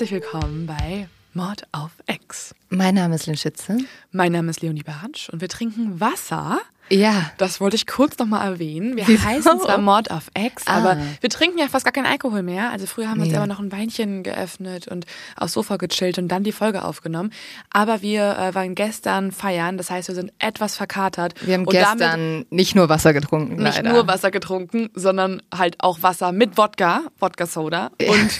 Herzlich willkommen bei Mord auf X. Mein Name ist Lynn Schütze. Mein Name ist Leonie Bartsch und wir trinken Wasser. Ja. Das wollte ich kurz nochmal erwähnen. Wir Wieso? heißen zwar Mord auf Ex, Ah. aber wir trinken ja fast gar keinen Alkohol mehr. Also früher haben wir uns Nee. immer noch ein Weinchen geöffnet und aufs Sofa gechillt und dann die Folge aufgenommen. Aber wir äh, waren gestern feiern, das heißt, wir sind etwas verkatert. Wir haben und gestern nicht nur Wasser getrunken, nicht leider. nur Wasser getrunken, sondern halt auch Wasser mit Wodka, Wodka-Soda. Ja. Und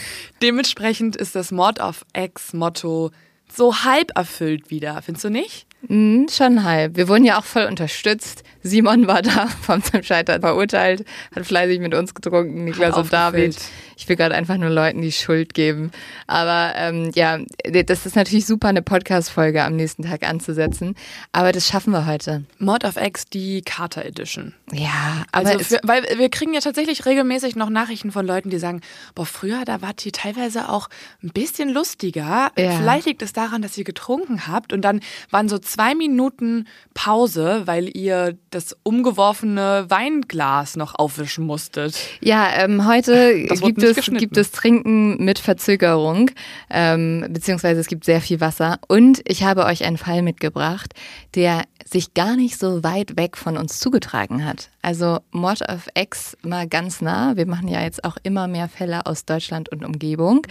dementsprechend ist das Mord auf Ex-Motto so halb erfüllt wieder, findest du nicht? Mhm, schon halb. Wir wurden ja auch voll unterstützt. Simon war da, vom zum Scheitern verurteilt, hat fleißig mit uns getrunken, Niklas und. David. Ich will gerade einfach nur Leuten die Schuld geben. Aber ähm, ja, das ist natürlich super, eine Podcast-Folge am nächsten Tag anzusetzen. Aber das schaffen wir heute. Mord auf Ex, die Carter Edition. Ja, aber Also, für, weil wir kriegen ja tatsächlich regelmäßig noch Nachrichten von Leuten, die sagen, boah, früher, da wart ihr teilweise auch ein bisschen lustiger. Ja. Vielleicht liegt es daran, dass ihr getrunken habt und dann waren so zwei Minuten Pause, weil ihr das umgeworfene Weinglas noch aufwischen musstet. Ja, ähm, heute gibt es, gibt es Trinken mit Verzögerung, ähm, beziehungsweise es gibt sehr viel Wasser. Und ich habe euch einen Fall mitgebracht, der sich gar nicht so weit weg von uns zugetragen hat. Also Mord of X mal ganz nah. Wir machen ja jetzt auch immer mehr Fälle aus Deutschland und Umgebung.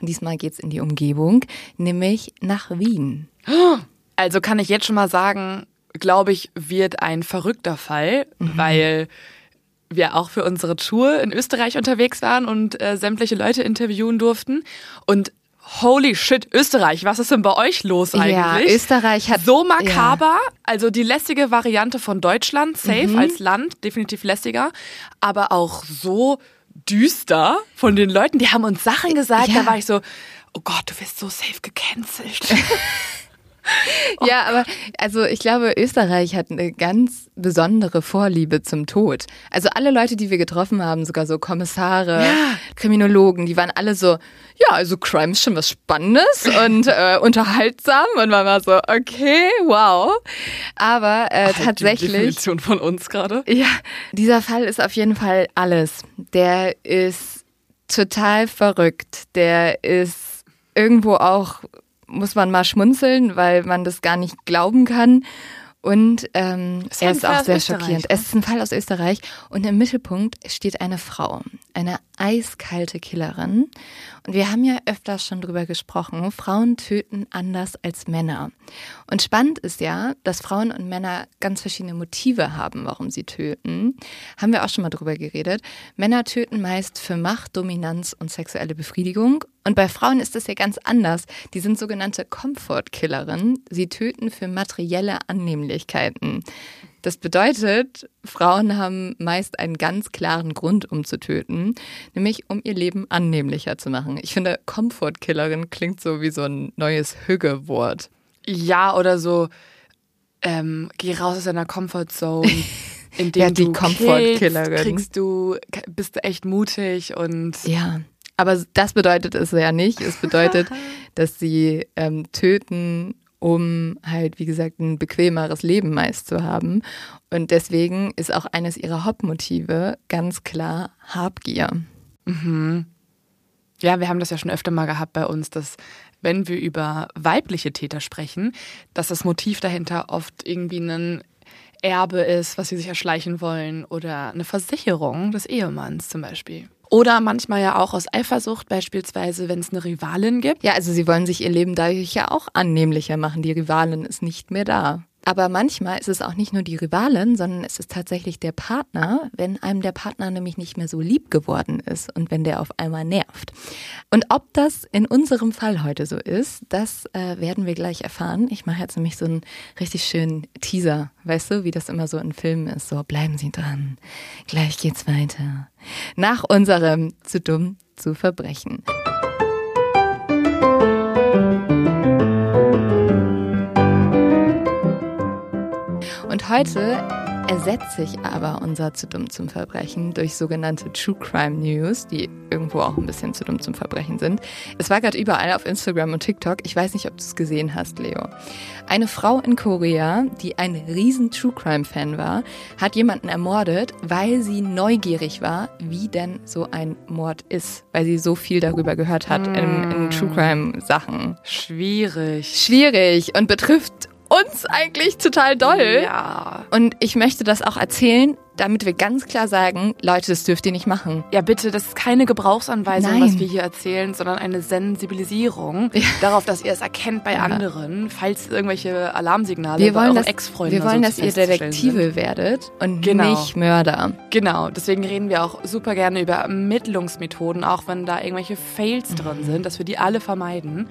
Und diesmal geht's in die Umgebung, nämlich nach Wien. Also kann ich jetzt schon mal sagen, glaube ich, wird ein verrückter Fall, weil wir auch für unsere Tour in Österreich unterwegs waren und äh, sämtliche Leute interviewen durften. Und holy shit, Österreich, was ist denn bei euch los Ja, eigentlich? Österreich hat so makaber, also die lässige Variante von Deutschland, safe Mhm. als Land, definitiv lässiger, aber auch so düster von den Leuten, die haben uns Sachen gesagt, Ja. da war ich so, oh Gott, du wirst so safe gecancelt. Ja, aber also ich glaube, Österreich hat eine ganz besondere Vorliebe zum Tod. Also alle Leute, die wir getroffen haben, sogar so Kommissare, Ja. Kriminologen, die waren alle so, ja, also Crime ist schon was Spannendes und äh, unterhaltsam und man war so, okay, wow. Aber äh, Halt die tatsächlich. Definition von uns gerade. Ja, dieser Fall ist auf jeden Fall alles. Der ist total verrückt. Der ist irgendwo auch, muss man mal schmunzeln, weil man das gar nicht glauben kann. Und ähm, Ist er ist Fall auch sehr Österreich, schockierend. ne? Es ist ein Fall aus Österreich und im Mittelpunkt steht eine Frau, eine eiskalte Killerin. Und wir haben ja öfters schon drüber gesprochen, Frauen töten anders als Männer. Und spannend ist ja, dass Frauen und Männer ganz verschiedene Motive haben, warum sie töten. Haben wir auch schon mal drüber geredet. Männer töten meist für Macht, Dominanz und sexuelle Befriedigung. Und bei Frauen ist das ja ganz anders. Die sind sogenannte Comfort-Killerinnen. Sie töten für materielle Annehmlichkeiten. Das bedeutet, Frauen haben meist einen ganz klaren Grund, um zu töten, nämlich um ihr Leben annehmlicher zu machen. Ich finde, Comfort-Killerin klingt so wie so ein neues Hügge-Wort. Ja, oder so, ähm, geh raus aus deiner Comfortzone. Indem Ja, die du Comfort-Killerin. killst, kriegst du, bist du echt mutig und Ja, aber das bedeutet es ja nicht. Es bedeutet, dass sie ähm, töten, um halt, wie gesagt, ein bequemeres Leben meist zu haben. Und deswegen ist auch eines ihrer Hauptmotive ganz klar Habgier. Mhm. Ja, wir haben das ja schon öfter mal gehabt bei uns, dass wenn wir über weibliche Täter sprechen, dass das Motiv dahinter oft irgendwie ein Erbe ist, was sie sich erschleichen wollen oder eine Versicherung des Ehemanns zum Beispiel. Oder manchmal ja auch aus Eifersucht, beispielsweise, wenn es eine Rivalin gibt. Ja, also sie wollen sich ihr Leben dadurch ja auch annehmlicher machen. Die Rivalin ist nicht mehr da. Aber manchmal ist es auch nicht nur die Rivalin, sondern es ist tatsächlich der Partner, wenn einem der Partner nämlich nicht mehr so lieb geworden ist und wenn der auf einmal nervt. Und ob das in unserem Fall heute so ist, das äh, werden wir gleich erfahren. Ich mache jetzt nämlich so einen richtig schönen Teaser, weißt du, wie das immer so in Filmen ist. So, bleiben Sie dran. Gleich geht's weiter. Nach unserem zu dumm zu verbrechen. Und heute ersetze ich aber unser zu dumm zum Verbrechen durch sogenannte True Crime News, die irgendwo auch ein bisschen zu dumm zum Verbrechen sind. Es war gerade überall auf Instagram und TikTok. Ich weiß nicht, ob du es gesehen hast, Leo. Eine Frau in Korea, die ein riesen True Crime Fan war, hat jemanden ermordet, weil sie neugierig war, wie denn so ein Mord ist, weil sie so viel darüber gehört hat in, in True Crime Sachen. Schwierig. Schwierig und betrifft uns eigentlich total doll. Ja. Und ich möchte das auch erzählen, damit wir ganz klar sagen, Leute, das dürft ihr nicht machen. Ja, bitte, das ist keine Gebrauchsanweisung, Nein. was wir hier erzählen, sondern eine Sensibilisierung ja. darauf, dass ihr es erkennt bei ja. anderen, falls irgendwelche Alarmsignale wir wollen, dass, Wir wollen, dass ihr Detektive sind. werdet und genau. nicht Mörder. Genau, deswegen reden wir auch super gerne über Ermittlungsmethoden, auch wenn da irgendwelche Fails mhm. drin sind, dass wir die alle vermeiden.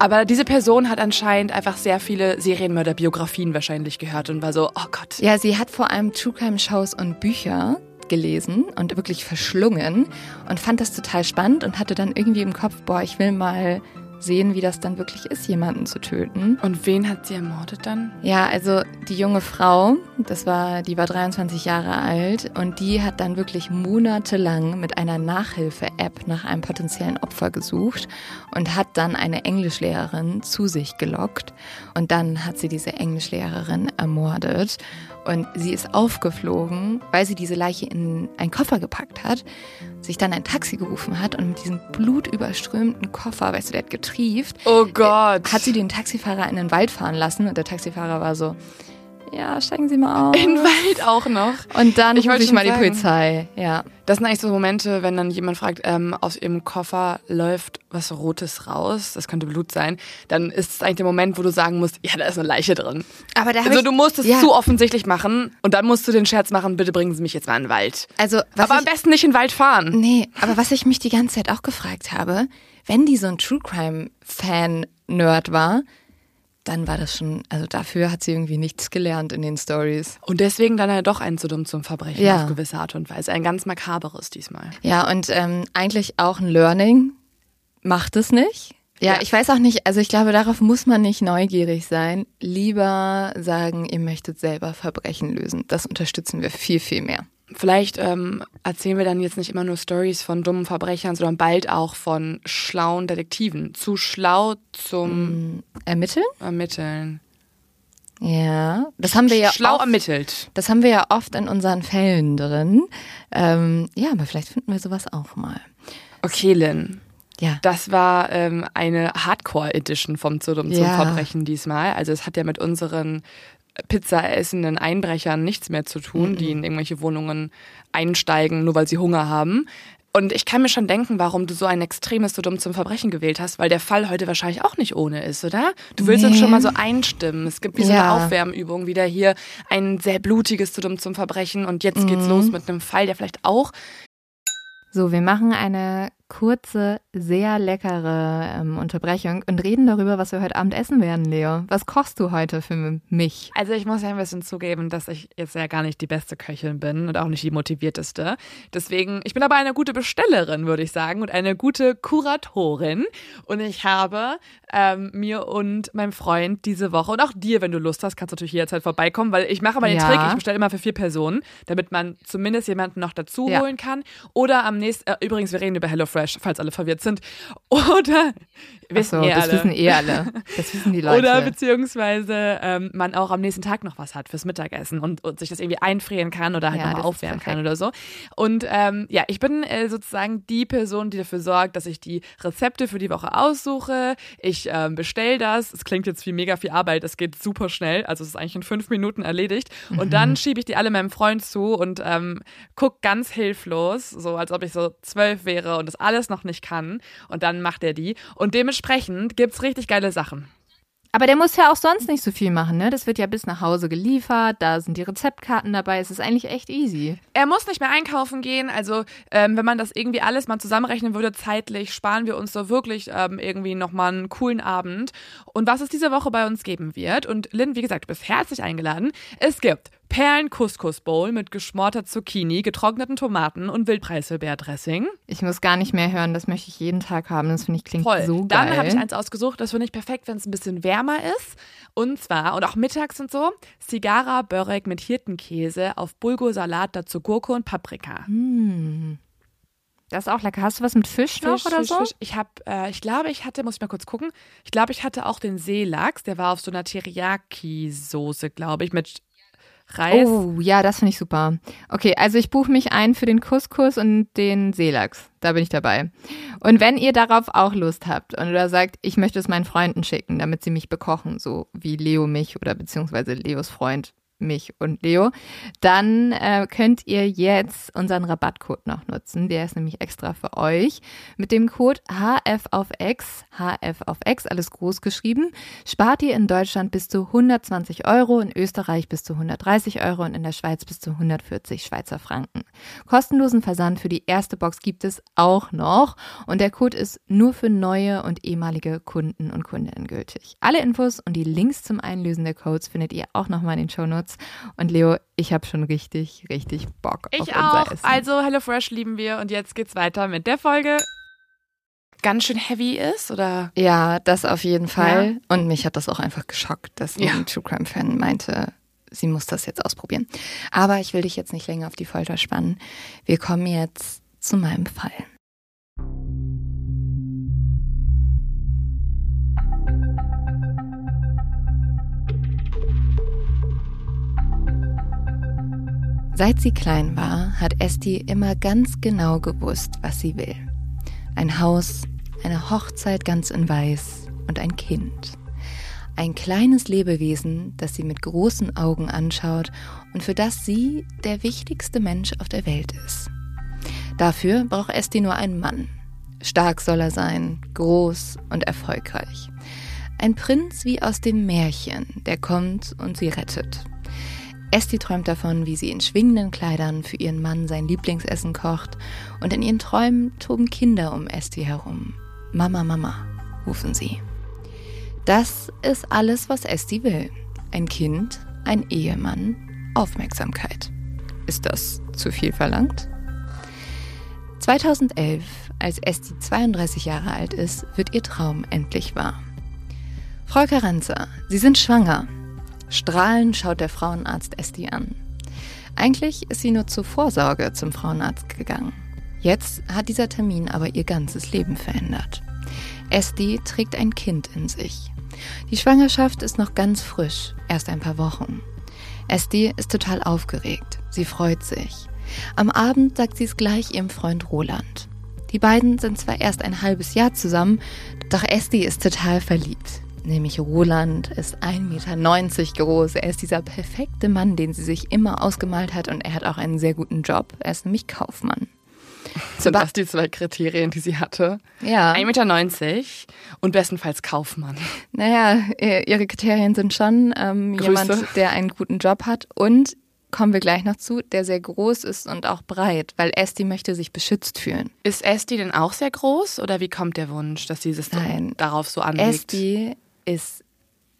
Aber diese Person hat anscheinend einfach sehr viele Serienmörderbiografien wahrscheinlich gehört und war so, oh Gott. Ja, sie hat vor allem True Crime Shows und Bücher gelesen und wirklich verschlungen und fand das total spannend und hatte dann irgendwie im Kopf, boah, ich will mal sehen, wie das dann wirklich ist, jemanden zu töten. Und wen hat sie ermordet dann? Ja, also die junge Frau, das war, die war 23 Jahre alt und die hat dann wirklich monatelang mit einer Nachhilfe-App nach einem potenziellen Opfer gesucht und hat dann eine Englischlehrerin zu sich gelockt und dann hat sie diese Englischlehrerin ermordet und sie ist aufgeflogen, weil sie diese Leiche in einen Koffer gepackt hat, sich dann ein Taxi gerufen hat und mit diesem blutüberströmten Koffer, weißt du, der hat getrieft. Oh Gott. Hat sie den Taxifahrer in den Wald fahren lassen und der Taxifahrer war so, ja, steigen Sie mal aus. In Wald auch noch. Und dann ich rufe ich mal sagen. die Polizei, ja. Das sind eigentlich so Momente, wenn dann jemand fragt, ähm, aus ihrem Koffer läuft was Rotes raus, das könnte Blut sein, dann ist es eigentlich der Moment, wo du sagen musst, ja, da ist eine Leiche drin. Aber da also du musst es ja. zu offensichtlich machen und dann musst du den Scherz machen, bitte bringen Sie mich jetzt mal in den Wald. Also, aber ich, am besten nicht in den Wald fahren. Nee, aber was ich mich die ganze Zeit auch gefragt habe, wenn die so ein True Crime Fan Nerd war, dann war das schon, also dafür hat sie irgendwie nichts gelernt in den Stories. Und deswegen dann ja doch ein zu dumm zum Verbrechen ja. auf gewisse Art und Weise. Ein ganz makaberes diesmal. Ja, und ähm, eigentlich auch ein Learning. Macht es nicht. Ja, ja, ich weiß auch nicht, also ich glaube, darauf muss man nicht neugierig sein. Lieber sagen, ihr möchtet selber Verbrechen lösen. Das unterstützen wir viel, viel mehr. Vielleicht ähm, erzählen wir dann jetzt nicht immer nur Stories von dummen Verbrechern, sondern bald auch von schlauen Detektiven. Zu schlau zum mm, Ermitteln? Ermitteln. Ja, das haben wir ja schlau oft, ermittelt. Das haben wir ja oft in unseren Fällen drin. Ähm, ja, aber vielleicht finden wir sowas auch mal. Okay, Lynn. Ja. Das war ähm, eine Hardcore-Edition vom Zudum zum ja. Verbrechen diesmal. Also es hat ja mit unseren Pizza essenden Einbrechern nichts mehr zu tun, mhm. die in irgendwelche Wohnungen einsteigen, nur weil sie Hunger haben. Und ich kann mir schon denken, warum du so ein extremes so dumm zum Verbrechen gewählt hast, weil der Fall heute wahrscheinlich auch nicht ohne ist, oder? Du willst nee. uns schon mal so einstimmen. Es gibt wie so eine Aufwärmübung, wieder hier ein sehr blutiges zu dumm zum Verbrechen und jetzt geht's mhm. los mit einem Fall, der vielleicht auch. So, wir machen eine kurze, sehr leckere ähm, Unterbrechung und reden darüber, was wir heute Abend essen werden, Leo. Was kochst du heute für mich? Also ich muss ja ein bisschen zugeben, dass ich jetzt ja gar nicht die beste Köchin bin und auch nicht die motivierteste. Deswegen, ich bin aber eine gute Bestellerin, würde ich sagen, und eine gute Kuratorin. Und ich habe ähm, mir und meinem Freund diese Woche und auch dir, wenn du Lust hast, kannst du natürlich jederzeit vorbeikommen, weil ich mache mal den ja. Trick, ich bestelle immer für vier Personen, damit man zumindest jemanden noch dazu ja. holen kann. Oder am nächsten, äh, übrigens, wir reden über HelloFresh HelloFresh, falls alle verwirrt sind. Oder wissen so, eh das alle. wissen eh alle. Das wissen die Leute. Oder beziehungsweise ähm, man auch am nächsten Tag noch was hat fürs Mittagessen und, und sich das irgendwie einfrieren kann oder halt ja, nochmal aufwärmen kann oder so. Und ähm, ja, ich bin äh, sozusagen die Person, die dafür sorgt, dass ich die Rezepte für die Woche aussuche. Ich ähm, bestelle das. Es klingt jetzt wie mega viel Arbeit. Es geht super schnell. Also es ist eigentlich in fünf Minuten erledigt. Mhm. Und dann schiebe ich die alle meinem Freund zu und ähm, guck ganz hilflos, so als ob ich so zwölf wäre und das alles noch nicht kann. Und dann macht er die. Und dementsprechend gibt es richtig geile Sachen. Aber der muss ja auch sonst nicht so viel machen, ne? Das wird ja bis nach Hause geliefert, da sind die Rezeptkarten dabei, es ist eigentlich echt easy. Er muss nicht mehr einkaufen gehen, also ähm, wenn man das irgendwie alles mal zusammenrechnen würde, zeitlich, sparen wir uns da wirklich ähm, irgendwie nochmal einen coolen Abend. Und was es diese Woche bei uns geben wird, und Lynn, wie gesagt, du bist herzlich eingeladen, es gibt Perlen-Couscous-Bowl mit geschmorter Zucchini, getrockneten Tomaten und Wildpreiselbeerdressing. Ich muss gar nicht mehr hören, das möchte ich jeden Tag haben. Das finde ich klingt Voll. so geil. Dann habe ich eins ausgesucht, das finde ich perfekt, wenn es ein bisschen wärmer ist. Und zwar, und auch mittags und so, Cigara Börek mit Hirtenkäse auf Bulgursalat, dazu Gurke und Paprika. Mm. Das ist auch lecker. Hast du was mit Fisch, Fisch noch oder Fisch, so? Fisch. Ich habe, äh, ich glaube, ich hatte, muss ich mal kurz gucken. Ich glaube, ich hatte auch den Seelachs. Der war auf so einer Teriyaki-Soße, glaube ich, mit Reis. Oh, ja, das finde ich super. Okay, also ich buche mich ein für den Couscous und den Seelachs. Da bin ich dabei. Und wenn ihr darauf auch Lust habt und oder sagt, ich möchte es meinen Freunden schicken, damit sie mich bekochen, so wie Leo mich oder beziehungsweise Leos Freund mich und Leo, dann äh, könnt ihr jetzt unseren Rabattcode noch nutzen. Der ist nämlich extra für euch. Mit dem Code HF auf X, HF auf X, alles groß geschrieben, spart ihr in Deutschland bis zu 120 Euro, in Österreich bis zu 130 Euro und in der Schweiz bis zu 140 Schweizer Franken. Kostenlosen Versand für die erste Box gibt es auch noch und der Code ist nur für neue und ehemalige Kunden und Kundinnen gültig. Alle Infos und die Links zum Einlösen der Codes findet ihr auch nochmal in den Show Notes Shorts. Und Leo, ich habe schon richtig, richtig Bock ich auf unser auch. Essen. Also HelloFresh lieben wir und jetzt geht's weiter mit der Folge. Ganz schön heavy ist, oder? Ja, das auf jeden Fall. Ja. Und mich hat das auch einfach geschockt, dass ja. ein True Crime Fan meinte, sie muss das jetzt ausprobieren. Aber ich will dich jetzt nicht länger auf die Folter spannen. Wir kommen jetzt zu meinem Fall. Seit sie klein war, hat Esti immer ganz genau gewusst, was sie will. Ein Haus, eine Hochzeit ganz in Weiß und ein Kind. Ein kleines Lebewesen, das sie mit großen Augen anschaut und für das sie der wichtigste Mensch auf der Welt ist. Dafür braucht Esti nur einen Mann. Stark soll er sein, groß und erfolgreich. Ein Prinz wie aus dem Märchen, der kommt und sie rettet. Esti träumt davon, wie sie in schwingenden Kleidern für ihren Mann sein Lieblingsessen kocht und in ihren Träumen toben Kinder um Esti herum. Mama, Mama, rufen sie. Das ist alles, was Esti will. Ein Kind, ein Ehemann, Aufmerksamkeit. Ist das zu viel verlangt? 2011, als Esti 32 Jahre alt ist, wird ihr Traum endlich wahr. Frau Carenza, Sie sind schwanger. Strahlend schaut der Frauenarzt Esti an. Eigentlich ist sie nur zur Vorsorge zum Frauenarzt gegangen. Jetzt hat dieser Termin aber ihr ganzes Leben verändert. Esti trägt ein Kind in sich. Die Schwangerschaft ist noch ganz frisch, erst ein paar Wochen. Esti ist total aufgeregt. Sie freut sich. Am Abend sagt sie es gleich ihrem Freund Roland. Die beiden sind zwar erst ein halbes Jahr zusammen, doch Esti ist total verliebt nämlich Roland, ist 1,90 Meter groß. Er ist dieser perfekte Mann, den sie sich immer ausgemalt hat und er hat auch einen sehr guten Job. Er ist nämlich Kaufmann. Sind das die zwei Kriterien, die sie hatte? Ja. 1,90 Meter und bestenfalls Kaufmann. Naja, ihre Kriterien sind schon ähm, jemand, der einen guten Job hat und kommen wir gleich noch zu, der sehr groß ist und auch breit, weil Esti möchte sich beschützt fühlen. Ist Esti denn auch sehr groß oder wie kommt der Wunsch, dass sie es darauf so anlegt? Esti ist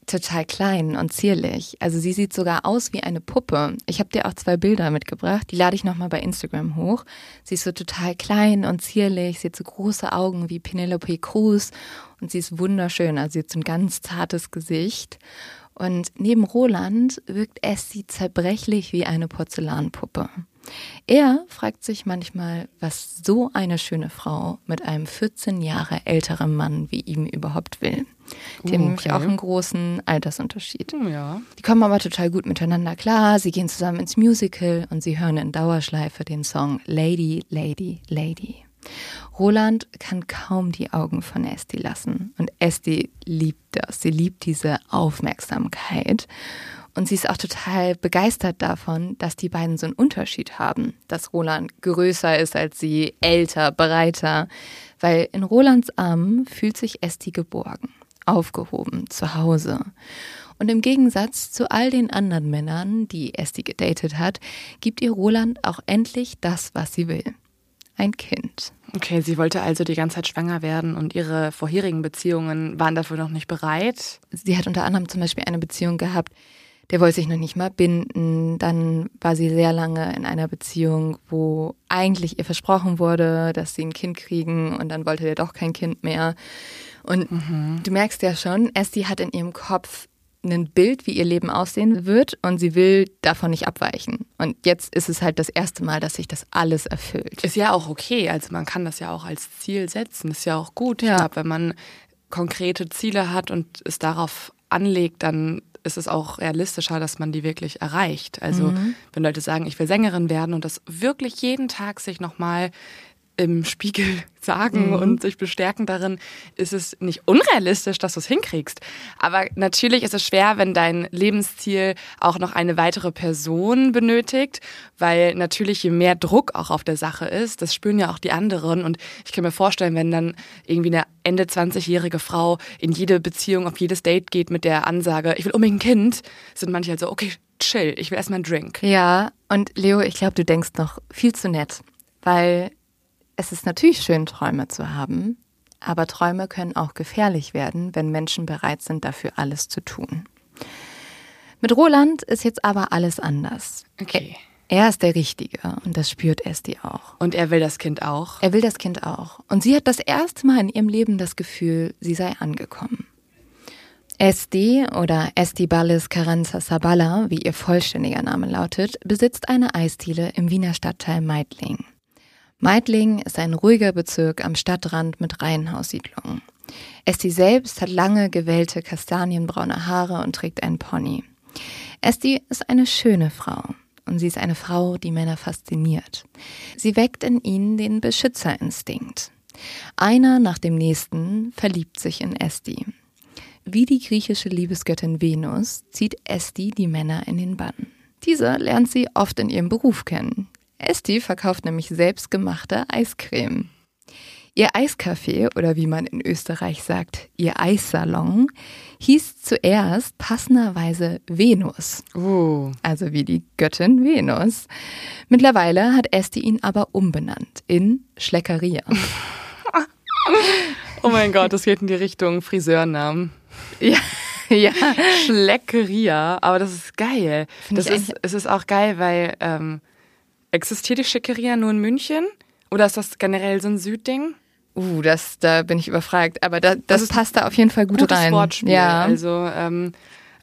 total klein und zierlich. Also sie sieht sogar aus wie eine Puppe. Ich habe dir auch zwei Bilder mitgebracht. Die lade ich nochmal bei Instagram hoch. Sie ist so total klein und zierlich. Sie hat so große Augen wie Penelope Cruz und sie ist wunderschön. Also sie hat so ein ganz zartes Gesicht. Und neben Roland wirkt Essie zerbrechlich wie eine Porzellanpuppe. Er fragt sich manchmal, was so eine schöne Frau mit einem 14 Jahre älteren Mann wie ihm überhaupt will. Die haben nämlich auch einen großen Altersunterschied. Hm, Ja. Die kommen aber total gut miteinander klar. Sie gehen zusammen ins Musical und sie hören in Dauerschleife den Song Lady, Lady, Lady. Roland kann kaum die Augen von Esti lassen. Und Esti liebt das. Sie liebt diese Aufmerksamkeit. Und sie ist auch total begeistert davon, dass die beiden so einen Unterschied haben. Dass Roland größer ist als sie, älter, breiter. Weil in Rolands Armen fühlt sich Esti geborgen, aufgehoben, zu Hause. Und im Gegensatz zu all den anderen Männern, die Esti gedatet hat, gibt ihr Roland auch endlich das, was sie will. Ein Kind. Okay, sie wollte also die ganze Zeit schwanger werden und ihre vorherigen Beziehungen waren dafür noch nicht bereit. Sie hat unter anderem zum Beispiel eine Beziehung gehabt, der wollte sich noch nicht mal binden. Dann war sie sehr lange in einer Beziehung, wo eigentlich ihr versprochen wurde, dass sie ein Kind kriegen und dann wollte der doch kein Kind mehr. Und du merkst ja schon, Esti hat in ihrem Kopf ein Bild, wie ihr Leben aussehen wird und sie will davon nicht abweichen. Und jetzt ist es halt das erste Mal, dass sich das alles erfüllt. Ist ja auch okay. Also man kann das ja auch als Ziel setzen. Ist ja auch gut. Ja. Ich glaube, wenn man konkrete Ziele hat und es darauf anlegt, dann ist es auch realistischer, dass man die wirklich erreicht. Also wenn Leute sagen, ich will Sängerin werden und das wirklich jeden Tag sich nochmal im Spiegel sagen und sich bestärken darin, ist es nicht unrealistisch, dass du es hinkriegst. Aber natürlich ist es schwer, wenn dein Lebensziel auch noch eine weitere Person benötigt, weil natürlich je mehr Druck auch auf der Sache ist, das spüren ja auch die anderen. Und ich kann mir vorstellen, wenn dann irgendwie eine Ende 20-jährige Frau in jede Beziehung, auf jedes Date geht mit der Ansage, ich will unbedingt ein Kind, sind manche halt so, okay, chill, ich will erstmal einen Drink. Ja, und Leo, ich glaube, du denkst noch viel zu nett, weil es ist natürlich schön, Träume zu haben, aber Träume können auch gefährlich werden, wenn Menschen bereit sind, dafür alles zu tun. Mit Roland ist jetzt aber alles anders. Okay. Er ist der Richtige und das spürt Esti auch. Und er will das Kind auch. Er will das Kind auch. Und sie hat das erste Mal in ihrem Leben das Gefühl, sie sei angekommen. Esti oder Estibalis Carranza Sabala, wie ihr vollständiger Name lautet, besitzt eine Eisdiele im Wiener Stadtteil Meidling. Meidling ist ein ruhiger Bezirk am Stadtrand mit Reihenhaussiedlungen. Esti selbst hat lange gewellte kastanienbraune Haare und trägt einen Pony. Esti ist eine schöne Frau und sie ist eine Frau, die Männer fasziniert. Sie weckt in ihnen den Beschützerinstinkt. Einer nach dem nächsten verliebt sich in Esti. Wie die griechische Liebesgöttin Venus zieht Esti die Männer in den Bann. Diese lernt sie oft in ihrem Beruf kennen. Esti verkauft nämlich selbstgemachte Eiscreme. Ihr Eiscafé oder wie man in Österreich sagt, ihr Eissalon, hieß zuerst passenderweise Venus, Uh. also wie die Göttin Venus. Mittlerweile hat Esti ihn aber umbenannt in Schleckeria. Oh mein Gott, das geht in die Richtung Friseurnamen. ja, ja. Schleckeria, aber das ist geil. Find Das ist, es ist auch geil, weil ähm, existiert die Schleckeria nur in München? Oder ist das generell so ein Südding? Uh, das, da bin ich überfragt. Aber da, das, Das ist passt da auf jeden Fall gut Gutes rein. Wortspiel. Ja. Also, ähm,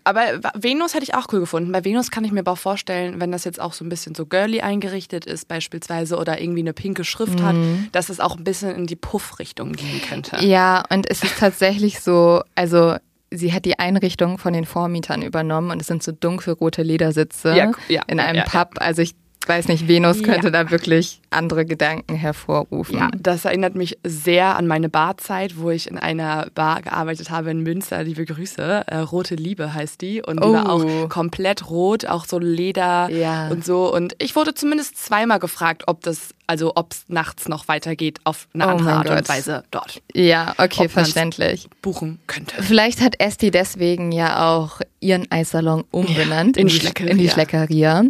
aber Venus hätte ich auch cool gefunden. Bei Venus kann ich mir aber auch vorstellen, wenn das jetzt auch so ein bisschen so girly eingerichtet ist, beispielsweise, oder irgendwie eine pinke Schrift hat, dass es auch ein bisschen in die Puff-Richtung gehen könnte. Ja, und es ist tatsächlich so, also sie hat die Einrichtung von den Vormietern übernommen und es sind so dunkelrote Ledersitze Ja, ja, in einem ja. Pub. Also ich weiß nicht, Venus Ja. könnte da wirklich andere Gedanken hervorrufen. Ja, das erinnert mich sehr an meine Barzeit, wo ich in einer Bar gearbeitet habe in Münster. Liebe Grüße. Äh, Rote Liebe heißt die. Und die war Oh. auch komplett rot, auch so Leder Ja. und so. Und ich wurde zumindest zweimal gefragt, ob das, also ob es nachts noch weitergeht auf eine Oh andere Art und. Weise dort Ja, okay, Ob verständlich. buchen könnte. Vielleicht hat Esti deswegen ja auch ihren Eissalon umbenannt in in, die, Schleckeria. in die Schleckeria.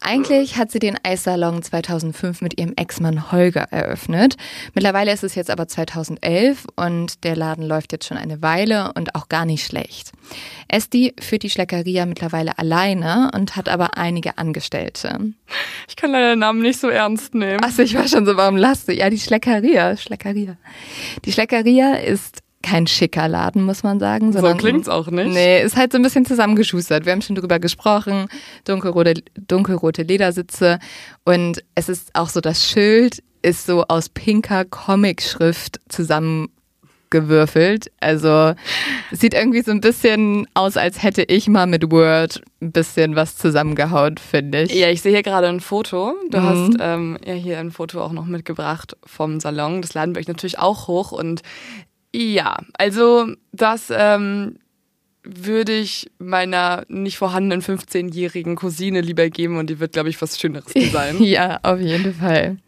Eigentlich hat sie den Eissalon 2005 mit ihrem Ex-Mann Holger eröffnet. Mittlerweile ist es jetzt aber 2011 und der Laden läuft jetzt schon eine Weile und auch gar nicht schlecht. Esti führt die Schleckeria mittlerweile alleine und hat aber einige Angestellte. Ich kann leider den Namen nicht so ernst nehmen. Achso, ich war schon so, warum lasst du? Ja, die Schleckeria, Schleckeria. Die Schleckeria ist kein schicker Laden, muss man sagen. Sondern, so klingt's auch nicht. Nee, ist halt so ein bisschen zusammengeschustert. Wir haben schon drüber gesprochen. Dunkelrote, dunkelrote Ledersitze. Und es ist auch so, das Schild ist so aus pinker Comic-Schrift zusammen gewürfelt. Also sieht irgendwie so ein bisschen aus, als hätte ich mal mit Word ein bisschen was zusammengehaut, finde ich. Ja, ich sehe hier gerade ein Foto. Du mhm. hast ähm, ja hier ein Foto auch noch mitgebracht vom Salon. Das laden wir euch natürlich auch hoch. Und ja, also das ähm, würde ich meiner nicht vorhandenen 15-jährigen Cousine lieber geben und die wird, glaube ich, was Schöneres sein. ja, auf jeden Fall.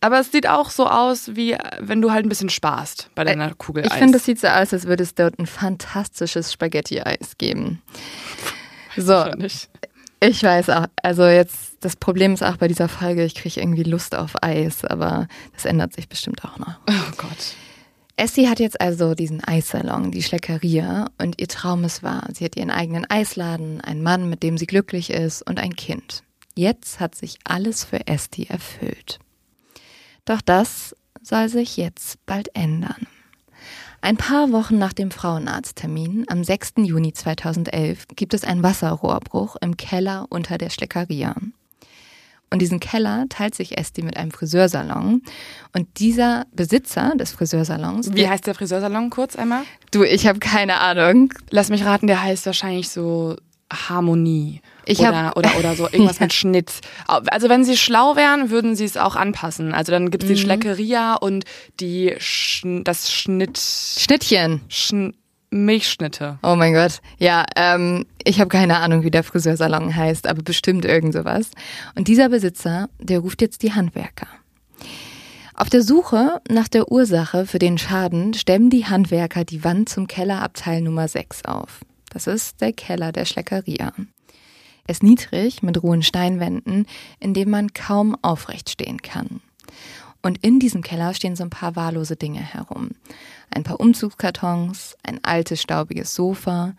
Aber es sieht auch so aus, wie wenn du halt ein bisschen sparst bei deiner Kugel Eis. Ich finde, es sieht so aus, als würde es dort ein fantastisches Spaghetti-Eis geben. So. Ich weiß auch, also jetzt, das Problem ist auch bei dieser Folge, ich kriege irgendwie Lust auf Eis, aber das ändert sich bestimmt auch noch. Oh Gott. Essie hat jetzt also diesen Eissalon, die Schleckeria, und ihr Traum ist wahr. Sie hat ihren eigenen Eisladen, einen Mann, mit dem sie glücklich ist, und ein Kind. Jetzt hat sich alles für Esti erfüllt. Doch das soll sich jetzt bald ändern. Ein paar Wochen nach dem Frauenarzttermin, am 6. Juni 2011, gibt es einen Wasserrohrbruch im Keller unter der Schleckeria. Und diesen Keller teilt sich Esti mit einem Friseursalon. Und dieser Besitzer des Friseursalons. Wie heißt der Friseursalon kurz einmal? Du, ich habe keine Ahnung. Lass mich raten, der heißt wahrscheinlich so Harmonie. Ich oder, hab, oder, oder so irgendwas ja. mit Schnitt. Also wenn sie schlau wären, würden sie es auch anpassen. Also dann gibt es mhm. die Schleckeria und die Sch das Schnitt. Schnittchen. Schn Milchschnitte. Oh mein Gott. Ja, ähm, ich habe keine Ahnung, wie der Friseursalon heißt, aber bestimmt irgend sowas. Und dieser Besitzer, der ruft jetzt die Handwerker. Auf der Suche nach der Ursache für den Schaden stemmen die Handwerker die Wand zum Kellerabteil Nummer 6 auf. Das ist der Keller der Schleckeria. Er ist niedrig mit rohen Steinwänden, in dem man kaum aufrecht stehen kann. Und in diesem Keller stehen so ein paar wahllose Dinge herum. Ein paar Umzugskartons, ein altes staubiges Sofa.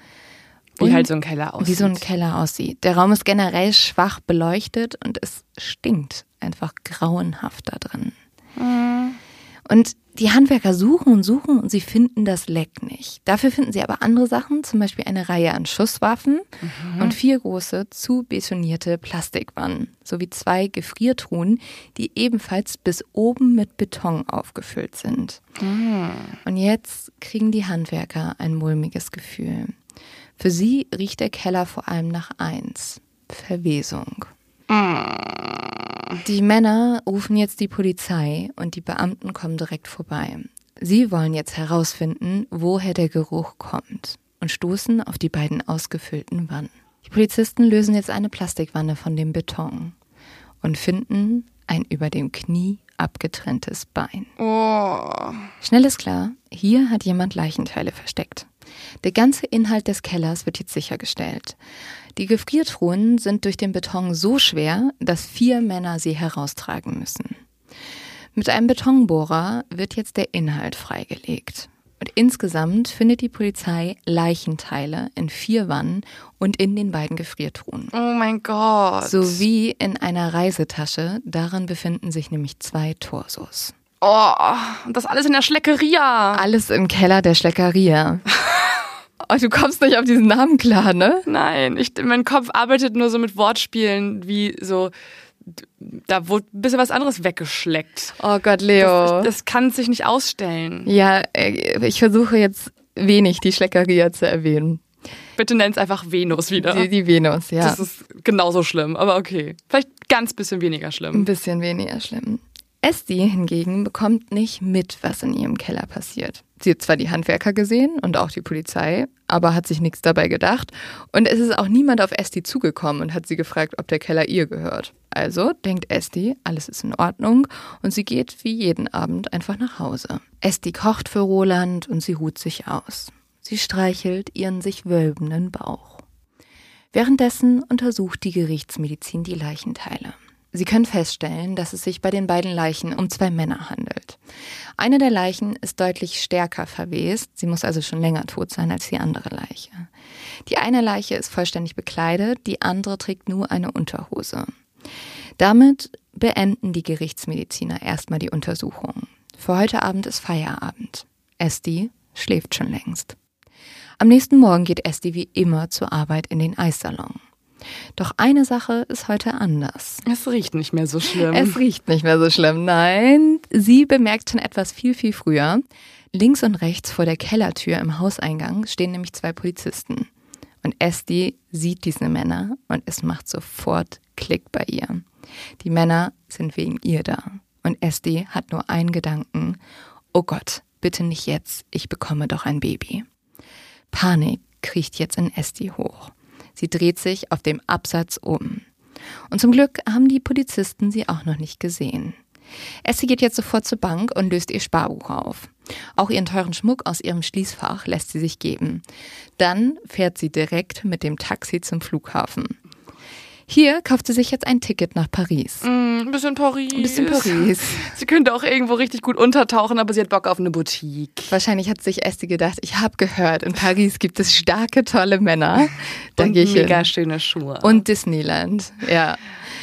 Wie halt so ein Keller aussieht. Wie so ein Keller aussieht. Der Raum ist generell schwach beleuchtet und es stinkt einfach grauenhaft da drin. Mhm. Und die Handwerker suchen und suchen und sie finden das Leck nicht. Dafür finden sie aber andere Sachen, zum Beispiel eine Reihe an Schusswaffen mhm. und vier große, zu betonierte Plastikwannen, sowie zwei Gefriertruhen, die ebenfalls bis oben mit Beton aufgefüllt sind. Mhm. Und jetzt kriegen die Handwerker ein mulmiges Gefühl. Für sie riecht der Keller vor allem nach eins. Verwesung. Die Männer rufen jetzt die Polizei und die Beamten kommen direkt vorbei. Sie wollen jetzt herausfinden, woher der Geruch kommt und stoßen auf die beiden ausgefüllten Wannen. Die Polizisten lösen jetzt eine Plastikwanne von dem Beton und finden ein über dem Knie abgetrenntes Bein. Oh. Schnell ist klar, hier hat jemand Leichenteile versteckt. Der ganze Inhalt des Kellers wird jetzt sichergestellt. Die Gefriertruhen sind durch den Beton so schwer, dass vier Männer sie heraustragen müssen. Mit einem Betonbohrer wird jetzt der Inhalt freigelegt. Und insgesamt findet die Polizei Leichenteile in vier Wannen und in den beiden Gefriertruhen. Oh mein Gott. Sowie in einer Reisetasche. Darin befinden sich nämlich zwei Torsos. Oh, das alles in der Schleckeria. Alles im Keller der Schleckeria. Oh, du kommst nicht auf diesen Namen klar, ne? Nein, ich, mein Kopf arbeitet nur so mit Wortspielen wie so, da wurde ein bisschen was anderes weggeschleckt. Oh Gott, Leo. Das, das kann sich nicht ausstellen. Ja, äh, ich versuche jetzt wenig die Schleckeria zu erwähnen. Bitte nenn es einfach Venus wieder. Die, die, Venus, ja. Das ist genauso schlimm, aber okay. Vielleicht ganz bisschen weniger schlimm. Ein bisschen weniger schlimm. Esti hingegen bekommt nicht mit, was in ihrem Keller passiert. Sie hat zwar die Handwerker gesehen und auch die Polizei, aber hat sich nichts dabei gedacht. Und es ist auch niemand auf Esti zugekommen und hat sie gefragt, ob der Keller ihr gehört. Also denkt Esti, alles ist in Ordnung und sie geht wie jeden Abend einfach nach Hause. Esti kocht für Roland und sie ruht sich aus. Sie streichelt ihren sich wölbenden Bauch. Währenddessen untersucht die Gerichtsmedizin die Leichenteile. Sie können feststellen, dass es sich bei den beiden Leichen um zwei Männer handelt. Eine der Leichen ist deutlich stärker verwest, sie muss also schon länger tot sein als die andere Leiche. Die eine Leiche ist vollständig bekleidet, die andere trägt nur eine Unterhose. Damit beenden die Gerichtsmediziner erstmal die Untersuchung. Für heute Abend ist Feierabend. Esti schläft schon längst. Am nächsten Morgen geht Esti wie immer zur Arbeit in den Eissalon. Doch eine Sache ist heute anders. Es riecht nicht mehr so schlimm. Es riecht nicht mehr so schlimm, nein. Sie bemerkt schon etwas viel, viel früher. Links und rechts vor der Kellertür im Hauseingang stehen nämlich zwei Polizisten. Und Esti sieht diese Männer und es macht sofort Klick bei ihr. Die Männer sind wegen ihr da. Und Esti hat nur einen Gedanken. Oh Gott, bitte nicht jetzt, ich bekomme doch ein Baby. Panik kriecht jetzt in Esti hoch. Sie dreht sich auf dem Absatz um. Und zum Glück haben die Polizisten sie auch noch nicht gesehen. Essie geht jetzt sofort zur Bank und löst ihr Sparbuch auf. Auch ihren teuren Schmuck aus ihrem Schließfach lässt sie sich geben. Dann fährt sie direkt mit dem Taxi zum Flughafen. Hier kauft sie sich jetzt ein Ticket nach Paris. Mm, ein bisschen Paris. Ein bisschen Paris. Sie könnte auch irgendwo richtig gut untertauchen, aber sie hat Bock auf eine Boutique. Wahrscheinlich hat sich Esti gedacht, ich habe gehört, in Paris gibt es starke, tolle Männer. Da gehe ich mega hin. schöne Schuhe. Und Disneyland, ja.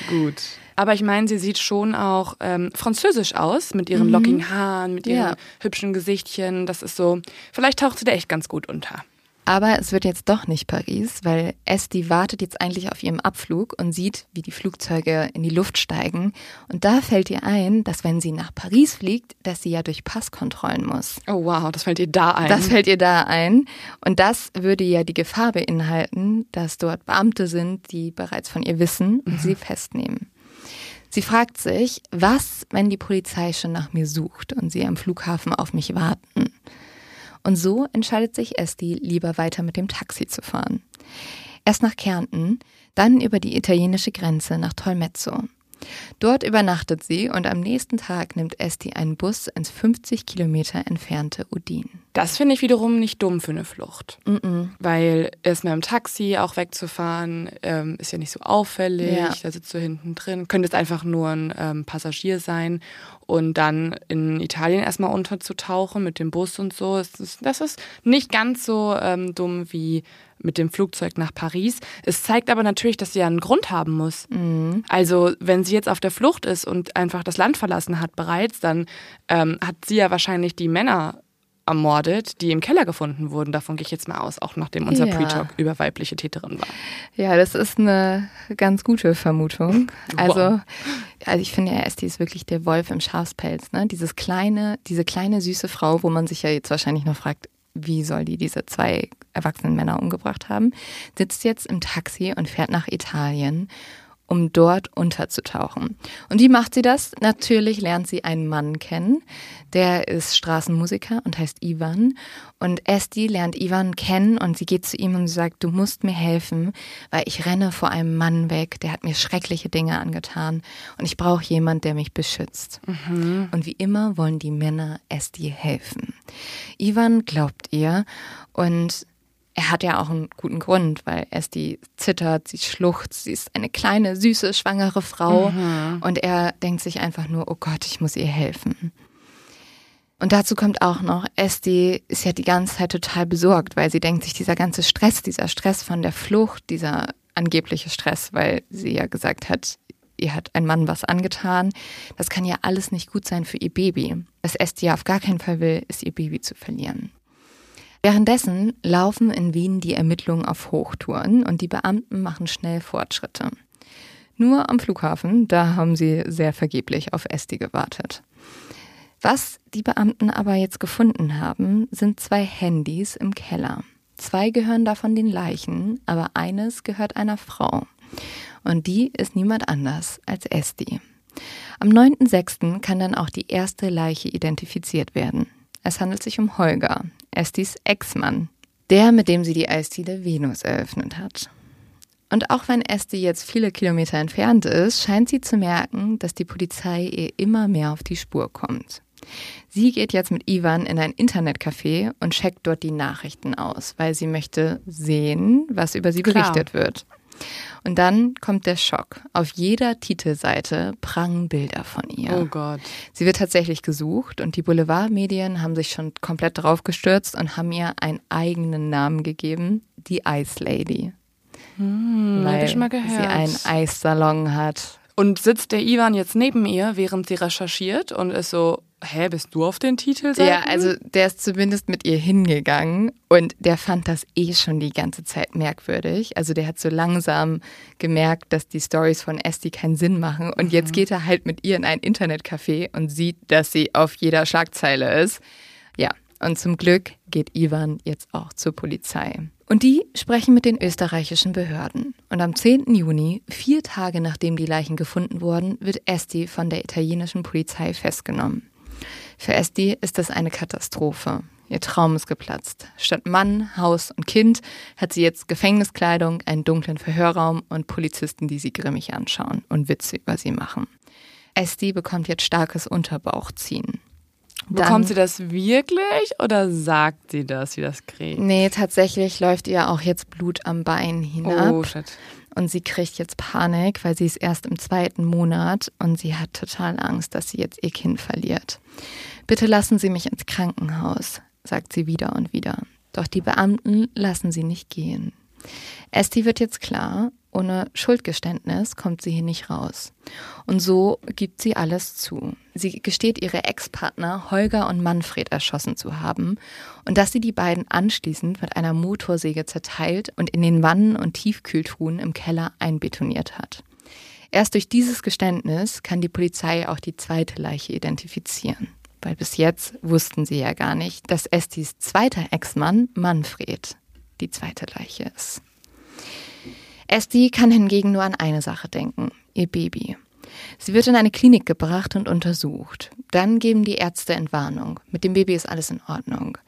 Gut. Aber ich meine, sie sieht schon auch ähm, französisch aus, mit ihren mhm. lockigen Haaren, mit ihren ja. hübschen Gesichtchen. Das ist so, vielleicht taucht sie da echt ganz gut unter. Aber es wird jetzt doch nicht Paris, weil Esti wartet jetzt eigentlich auf ihrem Abflug und sieht, wie die Flugzeuge in die Luft steigen. Und da fällt ihr ein, dass wenn sie nach Paris fliegt, dass sie ja durch Passkontrollen muss. Oh wow, das fällt ihr da ein. Das fällt ihr da ein. Und das würde ja die Gefahr beinhalten, dass dort Beamte sind, die bereits von ihr wissen und mhm. sie festnehmen. Sie fragt sich, was, wenn die Polizei schon nach mir sucht und sie am Flughafen auf mich warten? Und so entscheidet sich Esti, lieber weiter mit dem Taxi zu fahren. Erst nach Kärnten, dann über die italienische Grenze nach Tolmezzo. Dort übernachtet sie und am nächsten Tag nimmt Esti einen Bus ins 50 Kilometer entfernte Udin. Das finde ich wiederum nicht dumm für eine Flucht. Mm -mm. Weil erst mit dem Taxi auch wegzufahren, ähm, ist ja nicht so auffällig. Ja. Da sitzt du hinten drin. Könnte es einfach nur ein ähm, Passagier sein. Und dann in Italien erstmal unterzutauchen mit dem Bus und so. Das ist, das ist nicht ganz so ähm, dumm wie mit dem Flugzeug nach Paris. Es zeigt aber natürlich, dass sie ja einen Grund haben muss. Mhm. Also wenn sie jetzt auf der Flucht ist und einfach das Land verlassen hat bereits, dann ähm, hat sie ja wahrscheinlich die Männer ermordet, die im Keller gefunden wurden. Davon gehe ich jetzt mal aus, auch nachdem unser ja. Pre-Talk über weibliche Täterin war. Ja, das ist eine ganz gute Vermutung. Also, wow. also ich finde ja, Esti ist wirklich der Wolf im Schafspelz. Ne? Dieses kleine, diese kleine süße Frau, wo man sich ja jetzt wahrscheinlich noch fragt, wie soll die diese zwei erwachsenen Männer umgebracht haben, sitzt jetzt im Taxi und fährt nach Italien um dort unterzutauchen. Und wie macht sie das? Natürlich lernt sie einen Mann kennen, der ist Straßenmusiker und heißt Ivan. Und Esti lernt Ivan kennen und sie geht zu ihm und sagt, du musst mir helfen, weil ich renne vor einem Mann weg, der hat mir schreckliche Dinge angetan und ich brauche jemand, der mich beschützt. Mhm. Und wie immer wollen die Männer Esti helfen. Ivan glaubt ihr und er hat ja auch einen guten Grund, weil Esti zittert, sie schluchzt, sie ist eine kleine, süße, schwangere Frau mhm. und er denkt sich einfach nur, oh Gott, ich muss ihr helfen. Und dazu kommt auch noch, Esti ist ja die ganze Zeit total besorgt, weil sie denkt sich, dieser ganze Stress, dieser Stress von der Flucht, dieser angebliche Stress, weil sie ja gesagt hat, ihr hat ein Mann was angetan, das kann ja alles nicht gut sein für ihr Baby. Was Esti ja auf gar keinen Fall will, ist ihr Baby zu verlieren. Währenddessen laufen in Wien die Ermittlungen auf Hochtouren und die Beamten machen schnell Fortschritte. Nur am Flughafen, da haben sie sehr vergeblich auf Esti gewartet. Was die Beamten aber jetzt gefunden haben, sind zwei Handys im Keller. Zwei gehören davon den Leichen, aber eines gehört einer Frau. Und die ist niemand anders als Esti. Am 9.6. kann dann auch die erste Leiche identifiziert werden. Es handelt sich um Holger, Estis Ex-Mann, der, mit dem sie die Eisdiele Venus eröffnet hat. Und auch wenn Esti jetzt viele Kilometer entfernt ist, scheint sie zu merken, dass die Polizei ihr immer mehr auf die Spur kommt. Sie geht jetzt mit Ivan in ein Internetcafé und checkt dort die Nachrichten aus, weil sie möchte sehen, was über sie Klar. berichtet wird. Und dann kommt der Schock. Auf jeder Titelseite prangen Bilder von ihr. Oh Gott. Sie wird tatsächlich gesucht und die Boulevardmedien haben sich schon komplett draufgestürzt und haben ihr einen eigenen Namen gegeben, die Ice Lady. Hm, weil ich mal gehört. sie einen Eissalon hat. Und sitzt der Ivan jetzt neben ihr, während sie recherchiert und ist so, hä, bist du auf den Titel? Ja, also der ist zumindest mit ihr hingegangen und der fand das eh schon die ganze Zeit merkwürdig. Also der hat so langsam gemerkt, dass die Stories von Esti keinen Sinn machen und mhm. jetzt geht er halt mit ihr in ein Internetcafé und sieht, dass sie auf jeder Schlagzeile ist. Ja, und zum Glück geht Ivan jetzt auch zur Polizei. Und die sprechen mit den österreichischen Behörden. Und am 10. Juni, vier Tage nachdem die Leichen gefunden wurden, wird Esti von der italienischen Polizei festgenommen. Für Esti ist das eine Katastrophe. Ihr Traum ist geplatzt. Statt Mann, Haus und Kind hat sie jetzt Gefängniskleidung, einen dunklen Verhörraum und Polizisten, die sie grimmig anschauen und Witze über sie machen. Esti bekommt jetzt starkes Unterbauchziehen. Bekommt sie das wirklich oder sagt sie das, wie das kriegt? Nee, tatsächlich läuft ihr auch jetzt Blut am Bein hinab. Oh, shit. Und sie kriegt jetzt Panik, weil sie ist erst im zweiten Monat und sie hat total Angst, dass sie jetzt ihr Kind verliert. Bitte lassen Sie mich ins Krankenhaus, sagt sie wieder und wieder. Doch die Beamten lassen sie nicht gehen. Esti wird jetzt klar, ohne Schuldgeständnis kommt sie hier nicht raus. Und so gibt sie alles zu. Sie gesteht ihre Ex-Partner Holger und Manfred erschossen zu haben und dass sie die beiden anschließend mit einer Motorsäge zerteilt und in den Wannen und Tiefkühltruhen im Keller einbetoniert hat. Erst durch dieses Geständnis kann die Polizei auch die zweite Leiche identifizieren. Weil bis jetzt wussten sie ja gar nicht, dass Estis zweiter Ex-Mann Manfred die zweite Leiche ist. Esti kann hingegen nur an eine Sache denken, ihr Baby. Sie wird in eine Klinik gebracht und untersucht. Dann geben die Ärzte Entwarnung. Mit dem Baby ist alles in Ordnung.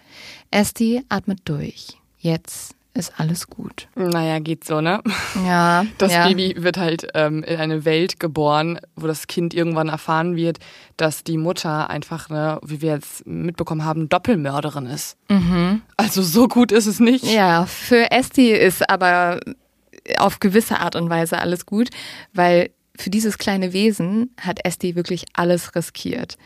Esti atmet durch. Jetzt ist alles gut. Naja, geht so, ne? Ja. Das ja. Baby wird halt ähm, in eine Welt geboren, wo das Kind irgendwann erfahren wird, dass die Mutter einfach, ne, wie wir jetzt mitbekommen haben, Doppelmörderin ist. Mhm. Also so gut ist es nicht. Ja, für Esti ist aber auf gewisse Art und Weise alles gut, weil für dieses kleine Wesen hat Esti wirklich alles riskiert.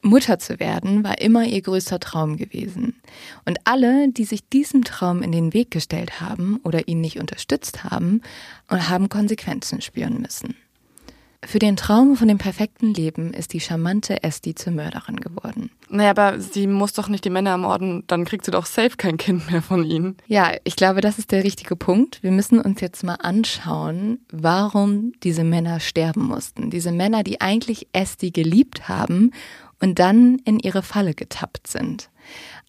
Mutter zu werden war immer ihr größter Traum gewesen. Und alle, die sich diesem Traum in den Weg gestellt haben oder ihn nicht unterstützt haben, haben Konsequenzen spüren müssen. Für den Traum von dem perfekten Leben ist die charmante Esti zur Mörderin geworden. Naja, aber sie muss doch nicht die Männer ermorden, dann kriegt sie doch safe kein Kind mehr von ihnen. Ja, ich glaube, das ist der richtige Punkt. Wir müssen uns jetzt mal anschauen, warum diese Männer sterben mussten. Diese Männer, die eigentlich Esti geliebt haben und dann in ihre Falle getappt sind.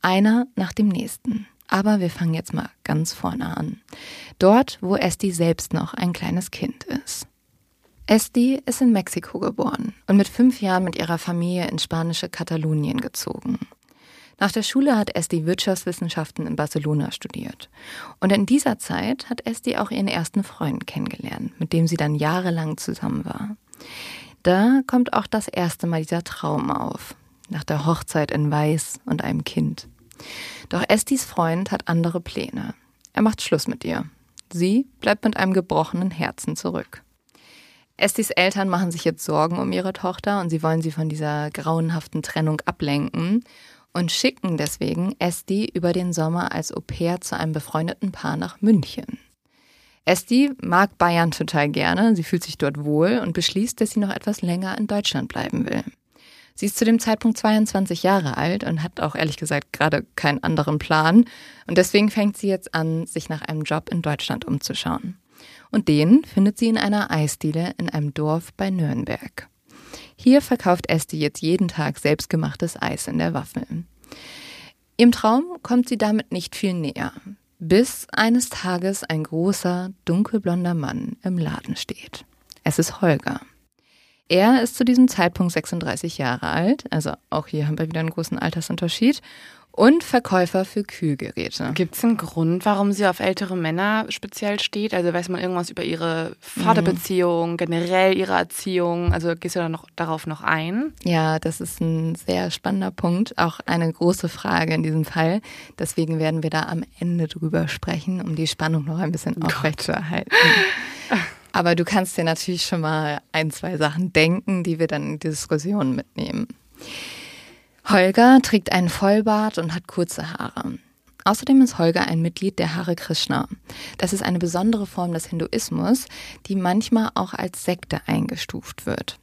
Einer nach dem nächsten. Aber wir fangen jetzt mal ganz vorne an. Dort, wo Esti selbst noch ein kleines Kind ist. Esti ist in Mexiko geboren und mit fünf Jahren mit ihrer Familie ins spanische Katalonien gezogen. Nach der Schule hat Esti Wirtschaftswissenschaften in Barcelona studiert. Und in dieser Zeit hat Esti auch ihren ersten Freund kennengelernt, mit dem sie dann jahrelang zusammen war. Da kommt auch das erste Mal dieser Traum auf, nach der Hochzeit in Weiß und einem Kind. Doch Estis Freund hat andere Pläne. Er macht Schluss mit ihr. Sie bleibt mit einem gebrochenen Herzen zurück. Estis Eltern machen sich jetzt Sorgen um ihre Tochter und sie wollen sie von dieser grauenhaften Trennung ablenken und schicken deswegen Esti über den Sommer als Au pair zu einem befreundeten Paar nach München. Esti mag Bayern total gerne, sie fühlt sich dort wohl und beschließt, dass sie noch etwas länger in Deutschland bleiben will. Sie ist zu dem Zeitpunkt 22 Jahre alt und hat auch ehrlich gesagt gerade keinen anderen Plan. Und deswegen fängt sie jetzt an, sich nach einem Job in Deutschland umzuschauen. Und den findet sie in einer Eisdiele in einem Dorf bei Nürnberg. Hier verkauft Esti jetzt jeden Tag selbstgemachtes Eis in der Waffel. Im Traum kommt sie damit nicht viel näher, bis eines Tages ein großer, dunkelblonder Mann im Laden steht. Es ist Holger. Er ist zu diesem Zeitpunkt 36 Jahre alt, also auch hier haben wir wieder einen großen Altersunterschied und Verkäufer für Kühlgeräte. Gibt es einen Grund, warum sie auf ältere Männer speziell steht? Also weiß man irgendwas über ihre Vaterbeziehung, mhm. generell ihre Erziehung? Also gehst du da noch darauf noch ein? Ja, das ist ein sehr spannender Punkt, auch eine große Frage in diesem Fall. Deswegen werden wir da am Ende drüber sprechen, um die Spannung noch ein bisschen aufrechtzuerhalten. Aber du kannst dir natürlich schon mal ein, zwei Sachen denken, die wir dann in die Diskussion mitnehmen. Holger trägt einen Vollbart und hat kurze Haare. Außerdem ist Holger ein Mitglied der Hare Krishna. Das ist eine besondere Form des Hinduismus, die manchmal auch als Sekte eingestuft wird.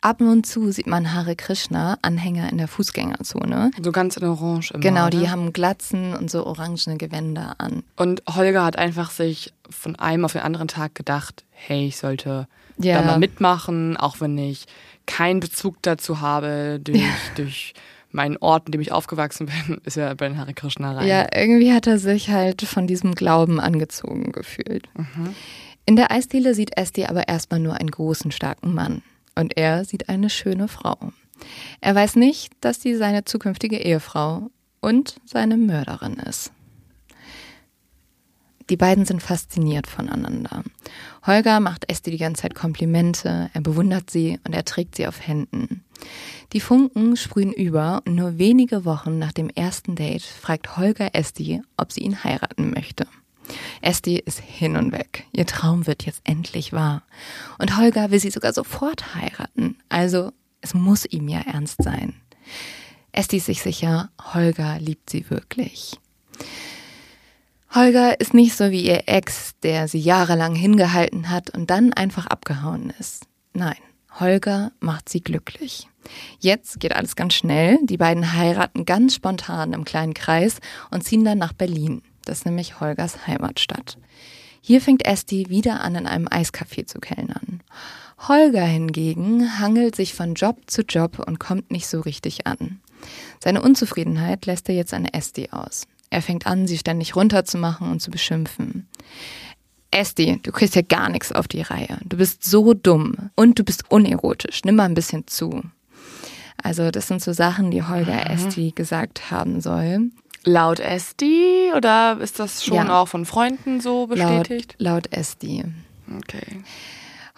Ab und zu sieht man Hare Krishna Anhänger in der Fußgängerzone. So ganz in Orange immer. Genau, die ne? haben Glatzen und so orangene Gewänder an. Und Holger hat einfach sich von einem auf den anderen Tag gedacht, hey, ich sollte Ja. da mal mitmachen, auch wenn ich keinen Bezug dazu habe durch, durch meinen Ort, in dem ich aufgewachsen bin, ist ja bei den Hare Krishna rein. Ja, irgendwie hat er sich halt von diesem Glauben angezogen gefühlt. In der Eisdiele sieht Esti aber erstmal nur einen großen, starken Mann. Und er sieht eine schöne Frau. Er weiß nicht, dass sie seine zukünftige Ehefrau und seine Mörderin ist. Die beiden sind fasziniert voneinander. Holger macht Esti die ganze Zeit Komplimente, er bewundert sie und er trägt sie auf Händen. Die Funken sprühen über und nur wenige Wochen nach dem ersten Date fragt Holger Esti, ob sie ihn heiraten möchte. Esti ist hin und weg. Ihr Traum wird jetzt endlich wahr. Und Holger will sie sogar sofort heiraten. Also, es muss ihm ja ernst sein. Esti ist sich sicher, Holger liebt sie wirklich. Holger ist nicht so wie ihr Ex, der sie jahrelang hingehalten hat und dann einfach abgehauen ist. Nein, Holger macht sie glücklich. Jetzt geht alles ganz schnell. Die beiden heiraten ganz spontan im kleinen Kreis und ziehen dann nach Berlin. Das ist nämlich Holgers Heimatstadt. Hier fängt Esti wieder an, in einem Eiscafé zu kellnern. Holger hingegen hangelt sich von Job zu Job und kommt nicht so richtig an. Seine Unzufriedenheit lässt er jetzt an Esti aus. Er fängt an, sie ständig runterzumachen und zu beschimpfen. Esti, du kriegst ja gar nichts auf die Reihe. Du bist so dumm und du bist unerotisch. Nimm mal ein bisschen zu. Also das sind so Sachen, die Holger Esti gesagt haben soll. Laut Esti oder ist das schon Ja. auch von Freunden so bestätigt? Laut, laut Esti. Okay.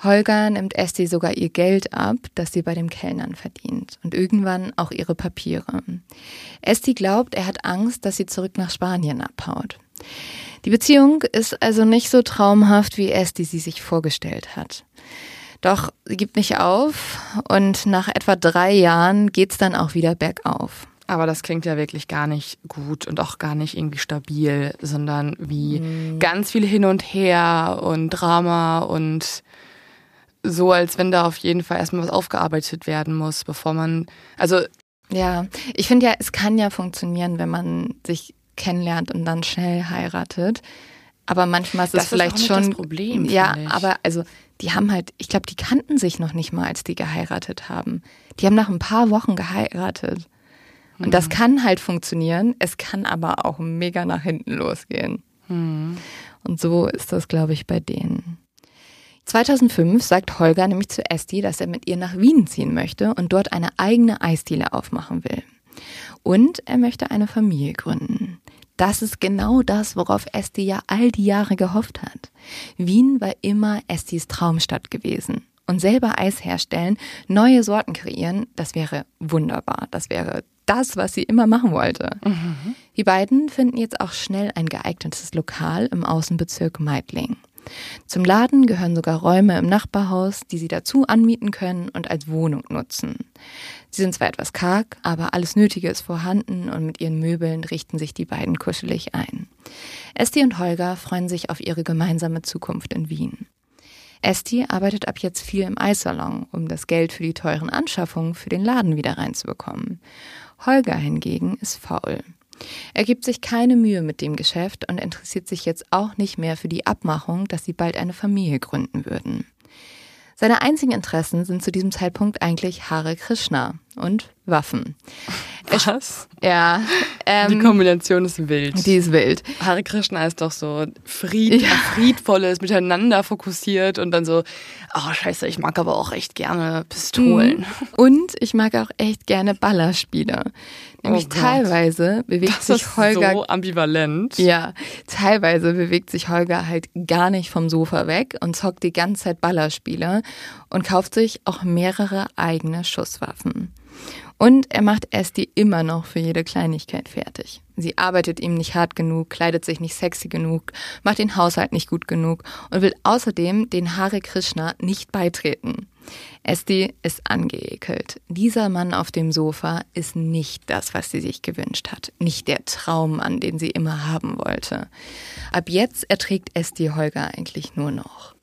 Holger nimmt Esti sogar ihr Geld ab, das sie bei dem Kellnern verdient. Und irgendwann auch ihre Papiere. Esti glaubt, er hat Angst, dass sie zurück nach Spanien abhaut. Die Beziehung ist also nicht so traumhaft, wie Esti sie sich vorgestellt hat. Doch sie gibt nicht auf und nach etwa drei Jahren geht's dann auch wieder bergauf. Aber das klingt ja wirklich gar nicht gut und auch gar nicht irgendwie stabil, sondern wie ganz viel hin und her und Drama und so, als wenn da auf jeden Fall erstmal was aufgearbeitet werden muss, bevor man, also Ja, ich finde ja, es kann ja funktionieren, wenn man sich kennenlernt und dann schnell heiratet. Aber manchmal ist Das es ist vielleicht nicht schon. das Problem, Ja, aber also die haben halt, ich glaube, die kannten sich noch nicht mal, als die geheiratet haben. Die haben nach ein paar Wochen geheiratet. Und Hm. das kann halt funktionieren. Es kann aber auch mega nach hinten losgehen. hm. Und so ist das, glaube ich, bei denen. 2005 sagt Holger nämlich zu Esti, dass er mit ihr nach Wien ziehen möchte und dort eine eigene Eisdiele aufmachen will. Und er möchte eine Familie gründen. Das ist genau das, worauf Esti ja all die Jahre gehofft hat. Wien war immer Estis Traumstadt gewesen. Und selber Eis herstellen, neue Sorten kreieren, das wäre wunderbar. Das wäre das, was sie immer machen wollte. Die beiden finden jetzt auch schnell ein geeignetes Lokal im Außenbezirk Meidling. Zum Laden gehören sogar Räume im Nachbarhaus, die sie dazu anmieten können und als Wohnung nutzen. Sie sind zwar etwas karg, aber alles Nötige ist vorhanden und mit ihren Möbeln richten sich die beiden kuschelig ein. Esti und Holger freuen sich auf ihre gemeinsame Zukunft in Wien. Esti arbeitet ab jetzt viel im Eissalon, um das Geld für die teuren Anschaffungen für den Laden wieder reinzubekommen. Holger hingegen ist faul. Er gibt sich keine Mühe mit dem Geschäft und interessiert sich jetzt auch nicht mehr für die Abmachung, dass sie bald eine Familie gründen würden. Seine einzigen Interessen sind zu diesem Zeitpunkt eigentlich Hare Krishna und Waffen. Was? Ja, Die ähm, Kombination ist wild. die ist wild. Hare Krishna ist doch so Fried, friedvolles, miteinander fokussiert und dann so, oh scheiße, ich mag aber auch echt gerne Pistolen. Und ich mag auch echt gerne Ballerspiele. Nämlich Oh teilweise bewegt Das sich Holger so ambivalent. Ja, teilweise bewegt sich Holger halt gar nicht vom Sofa weg und zockt die ganze Zeit Ballerspiele und kauft sich auch mehrere eigene Schusswaffen. Und er macht Esti immer noch für jede Kleinigkeit fertig. Sie arbeitet ihm nicht hart genug, kleidet sich nicht sexy genug, macht den Haushalt nicht gut genug und will außerdem den Hare Krishna nicht beitreten. Esti ist angeekelt. Dieser Mann auf dem Sofa ist nicht das, was sie sich gewünscht hat. Nicht der Traum, an den sie immer haben wollte. Ab jetzt erträgt Esti Holger eigentlich nur noch.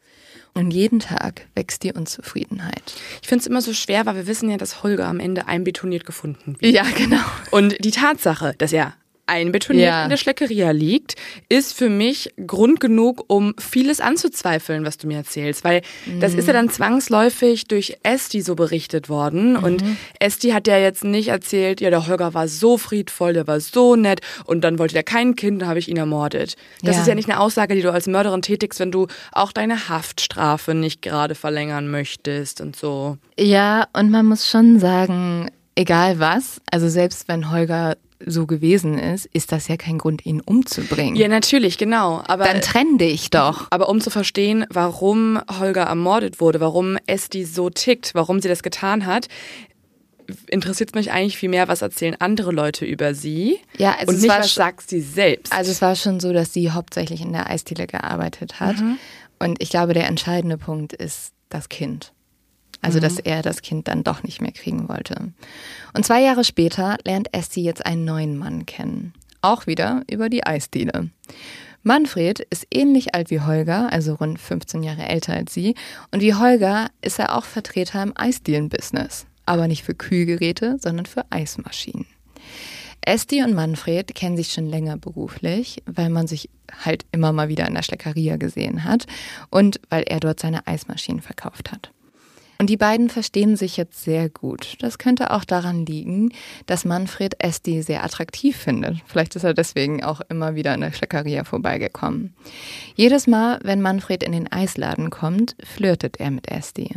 Und jeden Tag wächst die Unzufriedenheit. Ich finde es immer so schwer, weil wir wissen ja, dass Holger am Ende einbetoniert gefunden wird. Ja, genau. Und die Tatsache, dass er einbetoniert ja. in der Schleckeria liegt, ist für mich Grund genug, um vieles anzuzweifeln, was du mir erzählst. Weil mhm. das ist ja dann zwangsläufig durch Esti so berichtet worden. Mhm. Und Esti hat ja jetzt nicht erzählt, ja, der Holger war so friedvoll, der war so nett und dann wollte der kein Kind, da habe ich ihn ermordet. Das ja. ist ja nicht eine Aussage, die du als Mörderin tätigst, wenn du auch deine Haftstrafe nicht gerade verlängern möchtest und so. Ja, und man muss schon sagen, egal was, also selbst wenn Holger so gewesen ist, ist das ja kein Grund, ihn umzubringen. Ja, natürlich, genau. Aber dann trenn dich doch. Aber um zu verstehen, warum Holger ermordet wurde, warum Esti so tickt, warum sie das getan hat, interessiert es mich eigentlich viel mehr, was erzählen andere Leute über sie ja, also und nicht, was sagt sie selbst. Also es war schon so, dass sie hauptsächlich in der Eisdiele gearbeitet hat. Mhm. Und ich glaube, der entscheidende Punkt ist das Kind. Also, mhm. dass er das Kind dann doch nicht mehr kriegen wollte. Und zwei Jahre später lernt Esti jetzt einen neuen Mann kennen. Auch wieder über die Eisdiele. Manfred ist ähnlich alt wie Holger, also rund 15 Jahre älter als sie. Und wie Holger ist er auch Vertreter im Eisdielen-Business. Aber nicht für Kühlgeräte, sondern für Eismaschinen. Esti und Manfred kennen sich schon länger beruflich, weil man sich halt immer mal wieder in der Schleckeria gesehen hat und weil er dort seine Eismaschinen verkauft hat. Und die beiden verstehen sich jetzt sehr gut. Das könnte auch daran liegen, dass Manfred Esti sehr attraktiv findet. Vielleicht ist er deswegen auch immer wieder in der Schleckeria vorbeigekommen. Jedes Mal, wenn Manfred in den Eisladen kommt, flirtet er mit Esti.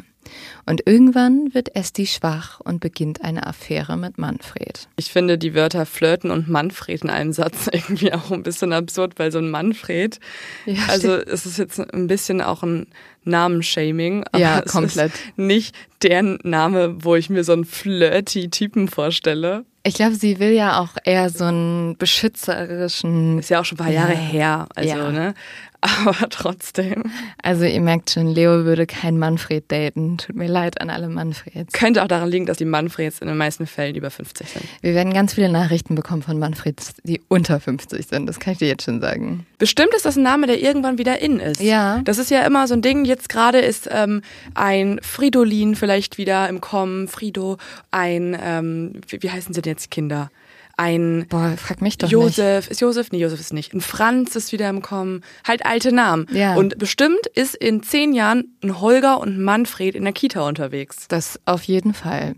Und irgendwann wird Esti schwach und beginnt eine Affäre mit Manfred. Ich finde die Wörter flirten und Manfred in einem Satz irgendwie auch ein bisschen absurd, weil so ein Manfred, ja, also es ist jetzt ein bisschen auch ein Namenshaming, aber ja, komplett. nicht der Name, wo ich mir so einen flirty Typen vorstelle. Ich glaube, sie will ja auch eher so einen beschützerischen. Ist ja auch schon ein paar Jahre ja. her. Also, ja. ne? Aber trotzdem. Also ihr merkt schon, Leo würde kein Manfred daten. Tut mir leid an alle Manfreds. Könnte auch daran liegen, dass die Manfreds in den meisten Fällen über 50 sind. Wir werden ganz viele Nachrichten bekommen von Manfreds, die unter 50 sind. Das kann ich dir jetzt schon sagen. Bestimmt ist das ein Name, der irgendwann wieder in ist. Ja. Das ist ja immer so ein Ding. Jetzt gerade ist ähm, ein Fridolin vielleicht wieder im Kommen. Frido, ein, ähm, wie, wie heißen sie denn jetzt Kinder? Ein Boah, frag mich doch Josef, nicht. ist Josef? Nee, Josef ist nicht. Ein Franz ist wieder im Kommen. Halt alte Namen. Ja. Und bestimmt ist in zehn Jahren ein Holger und ein Manfred in der Kita unterwegs. Das auf jeden Fall.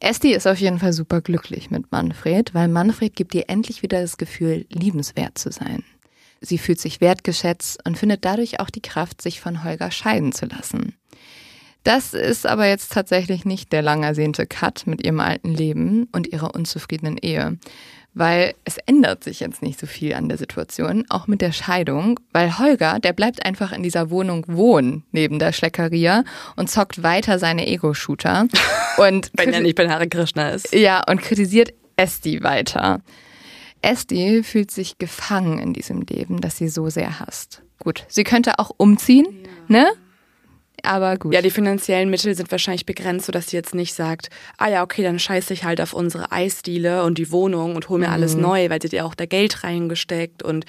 Esti ist auf jeden Fall super glücklich mit Manfred, weil Manfred gibt ihr endlich wieder das Gefühl, liebenswert zu sein. Sie fühlt sich wertgeschätzt und findet dadurch auch die Kraft, sich von Holger scheiden zu lassen. Das ist aber jetzt tatsächlich nicht der lang ersehnte Cut mit ihrem alten Leben und ihrer unzufriedenen Ehe. Weil es ändert sich jetzt nicht so viel an der Situation, auch mit der Scheidung, weil Holger, der bleibt einfach in dieser Wohnung wohnen, neben der Schleckeria und zockt weiter seine Ego-Shooter. Und Wenn er nicht bei Hare Krishna ist. Ja, und kritisiert Esti weiter. Esti fühlt sich gefangen in diesem Leben, das sie so sehr hasst. Gut, sie könnte auch umziehen, ja. ne? Aber gut. Ja, die finanziellen Mittel sind wahrscheinlich begrenzt, sodass sie jetzt nicht sagt, ah ja, okay, dann scheiße ich halt auf unsere Eisdiele und die Wohnung und hol mir mhm. alles neu, weil sie hat ja auch da Geld reingesteckt und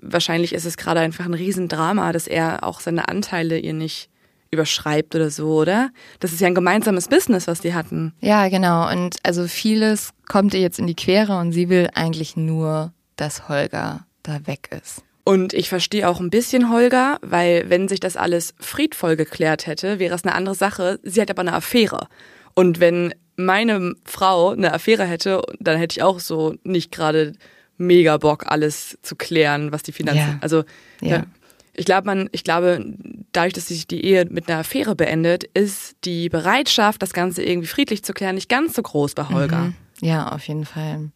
wahrscheinlich ist es gerade einfach ein Riesendrama, dass er auch seine Anteile ihr nicht überschreibt oder so, oder? Das ist ja ein gemeinsames Business, was die hatten. Ja, genau. Und also vieles kommt ihr jetzt in die Quere und sie will eigentlich nur, dass Holger da weg ist. Und ich verstehe auch ein bisschen Holger, weil wenn sich das alles friedvoll geklärt hätte, wäre es eine andere Sache. Sie hat aber eine Affäre. Und wenn meine Frau eine Affäre hätte, dann hätte ich auch so nicht gerade mega Bock, alles zu klären, was die Finanzen. Ja. Also ja. ich glaube, man, ich glaube, dadurch, dass sich die Ehe mit einer Affäre beendet, ist die Bereitschaft, das Ganze irgendwie friedlich zu klären, nicht ganz so groß bei Holger. Mhm. Ja, auf jeden Fall.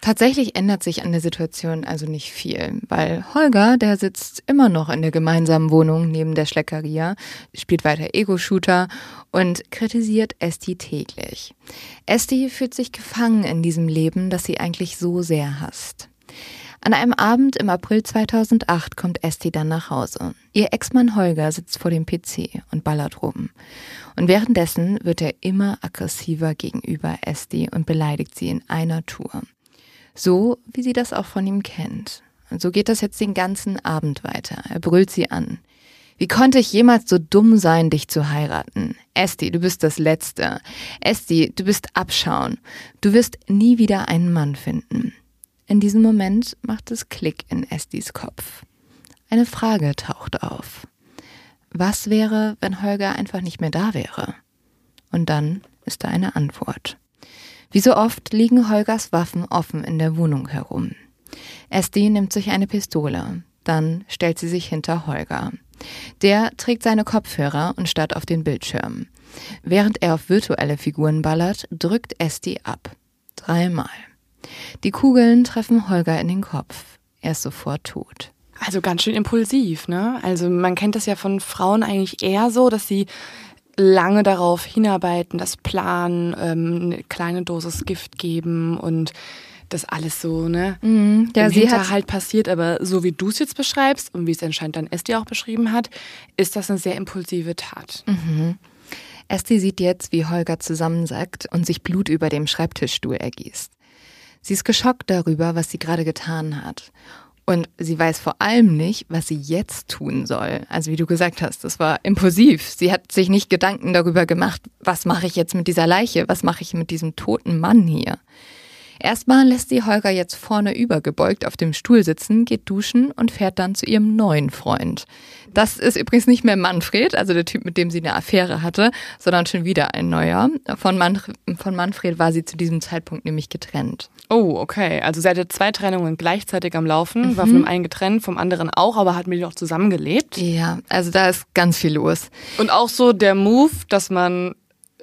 Tatsächlich ändert sich an der Situation also nicht viel, weil Holger, der sitzt immer noch in der gemeinsamen Wohnung neben der Schleckeria, spielt weiter Ego-Shooter und kritisiert Esti täglich. Esti fühlt sich gefangen in diesem Leben, das sie eigentlich so sehr hasst. An einem Abend im April 2008 kommt Esti dann nach Hause. Ihr Ex-Mann Holger sitzt vor dem PC und ballert rum. Und währenddessen wird er immer aggressiver gegenüber Esti und beleidigt sie in einer Tour. So, wie sie das auch von ihm kennt. Und so geht das jetzt den ganzen Abend weiter. Er brüllt sie an. Wie konnte ich jemals so dumm sein, dich zu heiraten? Esti, du bist das Letzte. Esti, du bist Abschauen. Du wirst nie wieder einen Mann finden. In diesem Moment macht es Klick in Estis Kopf. Eine Frage taucht auf. Was wäre, wenn Holger einfach nicht mehr da wäre? Und dann ist da eine Antwort. Wie so oft liegen Holgers Waffen offen in der Wohnung herum. Esti nimmt sich eine Pistole, dann stellt sie sich hinter Holger. Der trägt seine Kopfhörer und starrt auf den Bildschirm. Während er auf virtuelle Figuren ballert, drückt Esti ab. Dreimal. Die Kugeln treffen Holger in den Kopf. Er ist sofort tot. Also ganz schön impulsiv, ne? Also man kennt das ja von Frauen eigentlich eher so, dass sie lange darauf hinarbeiten, das planen, ähm, eine kleine Dosis Gift geben und das alles so, ne? Mhm, ja, Im sie Hinterhalt passiert, aber so wie du es jetzt beschreibst und wie es anscheinend dann Esti auch beschrieben hat, ist das eine sehr impulsive Tat. Mhm. Esti sieht jetzt, wie Holger zusammensackt und sich Blut über dem Schreibtischstuhl ergießt. Sie ist geschockt darüber, was sie gerade getan hat. Und sie weiß vor allem nicht, was sie jetzt tun soll. Also wie du gesagt hast, das war impulsiv. Sie hat sich nicht Gedanken darüber gemacht, was mache ich jetzt mit dieser Leiche, was mache ich mit diesem toten Mann hier. Erstmal lässt sie Holger jetzt vorne übergebeugt auf dem Stuhl sitzen, geht duschen und fährt dann zu ihrem neuen Freund. Das ist übrigens nicht mehr Manfred, also der Typ, mit dem sie eine Affäre hatte, sondern schon wieder ein neuer. Von, Manf von Manfred war sie zu diesem Zeitpunkt nämlich getrennt. Oh, okay. Also sie hatte zwei Trennungen gleichzeitig am Laufen, mhm. war von dem einen getrennt, vom anderen auch, aber hat mit ihm auch zusammengelebt. Ja, also da ist ganz viel los. Und auch so der Move, dass man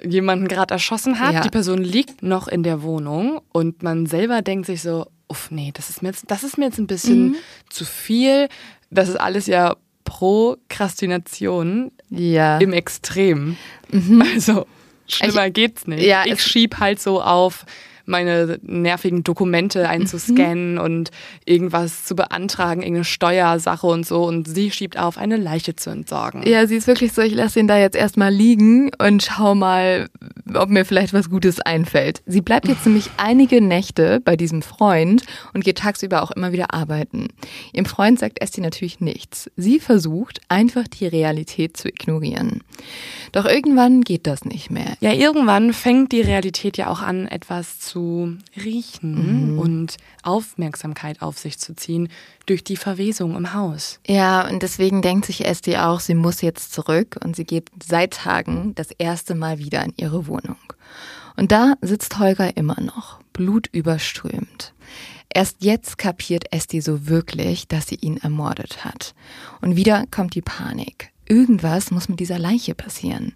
jemanden gerade erschossen hat, ja. die Person liegt noch in der Wohnung und man selber denkt sich so, uff, nee, das ist mir jetzt, das ist mir jetzt ein bisschen mhm. zu viel. Das ist alles ja Prokrastination ja. im Extrem. Mhm. Also schlimmer ich, geht's nicht. Ja, ich schieb halt so auf meine nervigen Dokumente einzuscannen mhm. und irgendwas zu beantragen, irgendeine Steuersache und so. Und sie schiebt auf, eine Leiche zu entsorgen. Ja, sie ist wirklich so, ich lasse ihn da jetzt erstmal liegen und schau mal, ob mir vielleicht was Gutes einfällt. Sie bleibt jetzt nämlich einige Nächte bei diesem Freund und geht tagsüber auch immer wieder arbeiten. Ihrem Freund sagt Esti natürlich nichts. Sie versucht einfach die Realität zu ignorieren. Doch irgendwann geht das nicht mehr. Ja, irgendwann fängt die Realität ja auch an, etwas zu zu riechen mhm. und Aufmerksamkeit auf sich zu ziehen durch die Verwesung im Haus. Ja, und deswegen denkt sich Esti auch, sie muss jetzt zurück und sie geht seit Tagen das erste Mal wieder in ihre Wohnung. Und da sitzt Holger immer noch, blutüberströmt. Erst jetzt kapiert Esti so wirklich, dass sie ihn ermordet hat. Und wieder kommt die Panik. Irgendwas muss mit dieser Leiche passieren.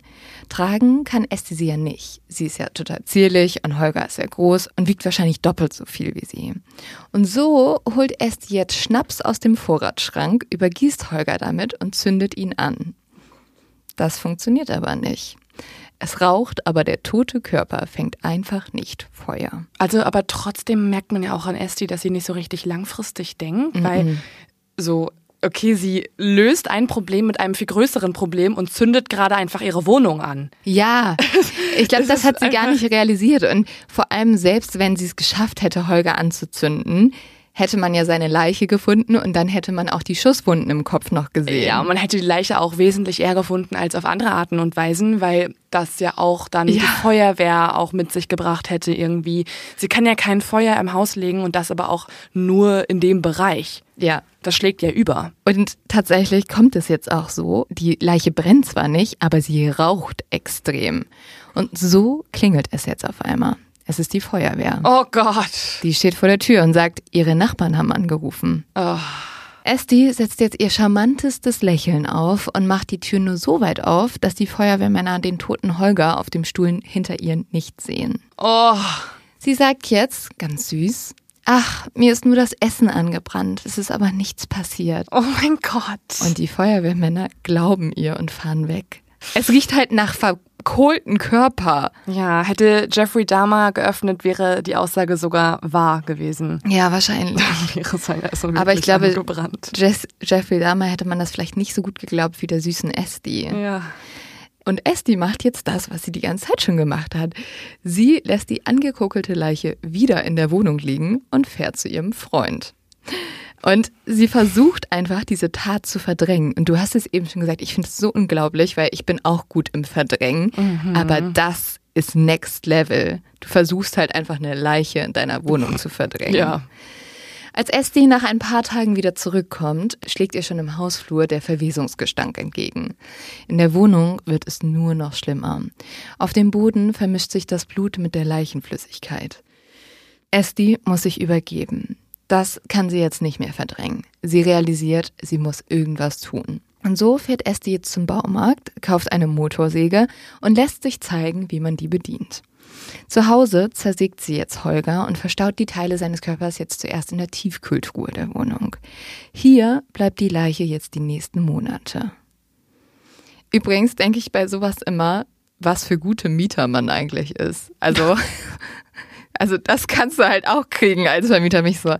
Tragen kann Esti sie ja nicht. Sie ist ja total zierlich und Holger ist sehr groß und wiegt wahrscheinlich doppelt so viel wie sie. Und so holt Esti jetzt Schnaps aus dem Vorratsschrank, übergießt Holger damit und zündet ihn an. Das funktioniert aber nicht. Es raucht, aber der tote Körper fängt einfach nicht Feuer. Also, aber trotzdem merkt man ja auch an Esti, dass sie nicht so richtig langfristig denkt, mhm. weil so okay, sie löst ein Problem mit einem viel größeren Problem und zündet gerade einfach ihre Wohnung an. Ja, ich glaube, das, hat sie gar nicht realisiert. Und vor allem selbst, wenn sie es geschafft hätte, Holger anzuzünden, hätte man ja seine Leiche gefunden und dann hätte man auch die Schusswunden im Kopf noch gesehen. Ja, und man hätte die Leiche auch wesentlich eher gefunden als auf andere Arten und Weisen, weil das ja auch dann ja. die Feuerwehr auch mit sich gebracht hätte irgendwie. Sie kann ja kein Feuer im Haus legen und das aber auch nur in dem Bereich. Ja. Das schlägt ja über. Und tatsächlich kommt es jetzt auch so. Die Leiche brennt zwar nicht, aber sie raucht extrem. Und so klingelt es jetzt auf einmal. Es ist die Feuerwehr. Oh Gott. Die steht vor der Tür und sagt, ihre Nachbarn haben angerufen. Oh. Esti setzt jetzt ihr charmantestes Lächeln auf und macht die Tür nur so weit auf, dass die Feuerwehrmänner den toten Holger auf dem Stuhl hinter ihr nicht sehen. Oh. Sie sagt jetzt, ganz süß, Ach, mir ist nur das Essen angebrannt. Es ist aber nichts passiert. Oh mein Gott. Und die Feuerwehrmänner glauben ihr und fahren weg. Es riecht halt nach verkohlten Körper. Ja, hätte Jeffrey Dahmer geöffnet, wäre die Aussage sogar wahr gewesen. Ja, wahrscheinlich. wäre seine Essen Aber ich glaube. Jess, Jeffrey Dahmer hätte man das vielleicht nicht so gut geglaubt wie der süßen Esti. Ja. Und Esti macht jetzt das, was sie die ganze Zeit schon gemacht hat. Sie lässt die angekokelte Leiche wieder in der Wohnung liegen und fährt zu ihrem Freund. Und sie versucht einfach, diese Tat zu verdrängen. Und du hast es eben schon gesagt, ich finde es so unglaublich, weil ich bin auch gut im Verdrängen. Aber das ist Next Level. Du versuchst halt einfach eine Leiche in deiner Wohnung zu verdrängen. Ja. Als Esti nach ein paar Tagen wieder zurückkommt, schlägt ihr schon im Hausflur der Verwesungsgestank entgegen. In der Wohnung wird es nur noch schlimmer. Auf dem Boden vermischt sich das Blut mit der Leichenflüssigkeit. Esti muss sich übergeben. Das kann sie jetzt nicht mehr verdrängen. Sie realisiert, sie muss irgendwas tun. Und so fährt Esti jetzt zum Baumarkt, kauft eine Motorsäge und lässt sich zeigen, wie man die bedient. Zu Hause zersägt sie jetzt Holger und verstaut die Teile seines Körpers jetzt zuerst in der Tiefkühltruhe der Wohnung. Hier bleibt die Leiche jetzt die nächsten Monate. Übrigens denke ich bei sowas immer, was für gute Mieter man eigentlich ist. Also, also das kannst du halt auch kriegen als Vermieter. Mich so,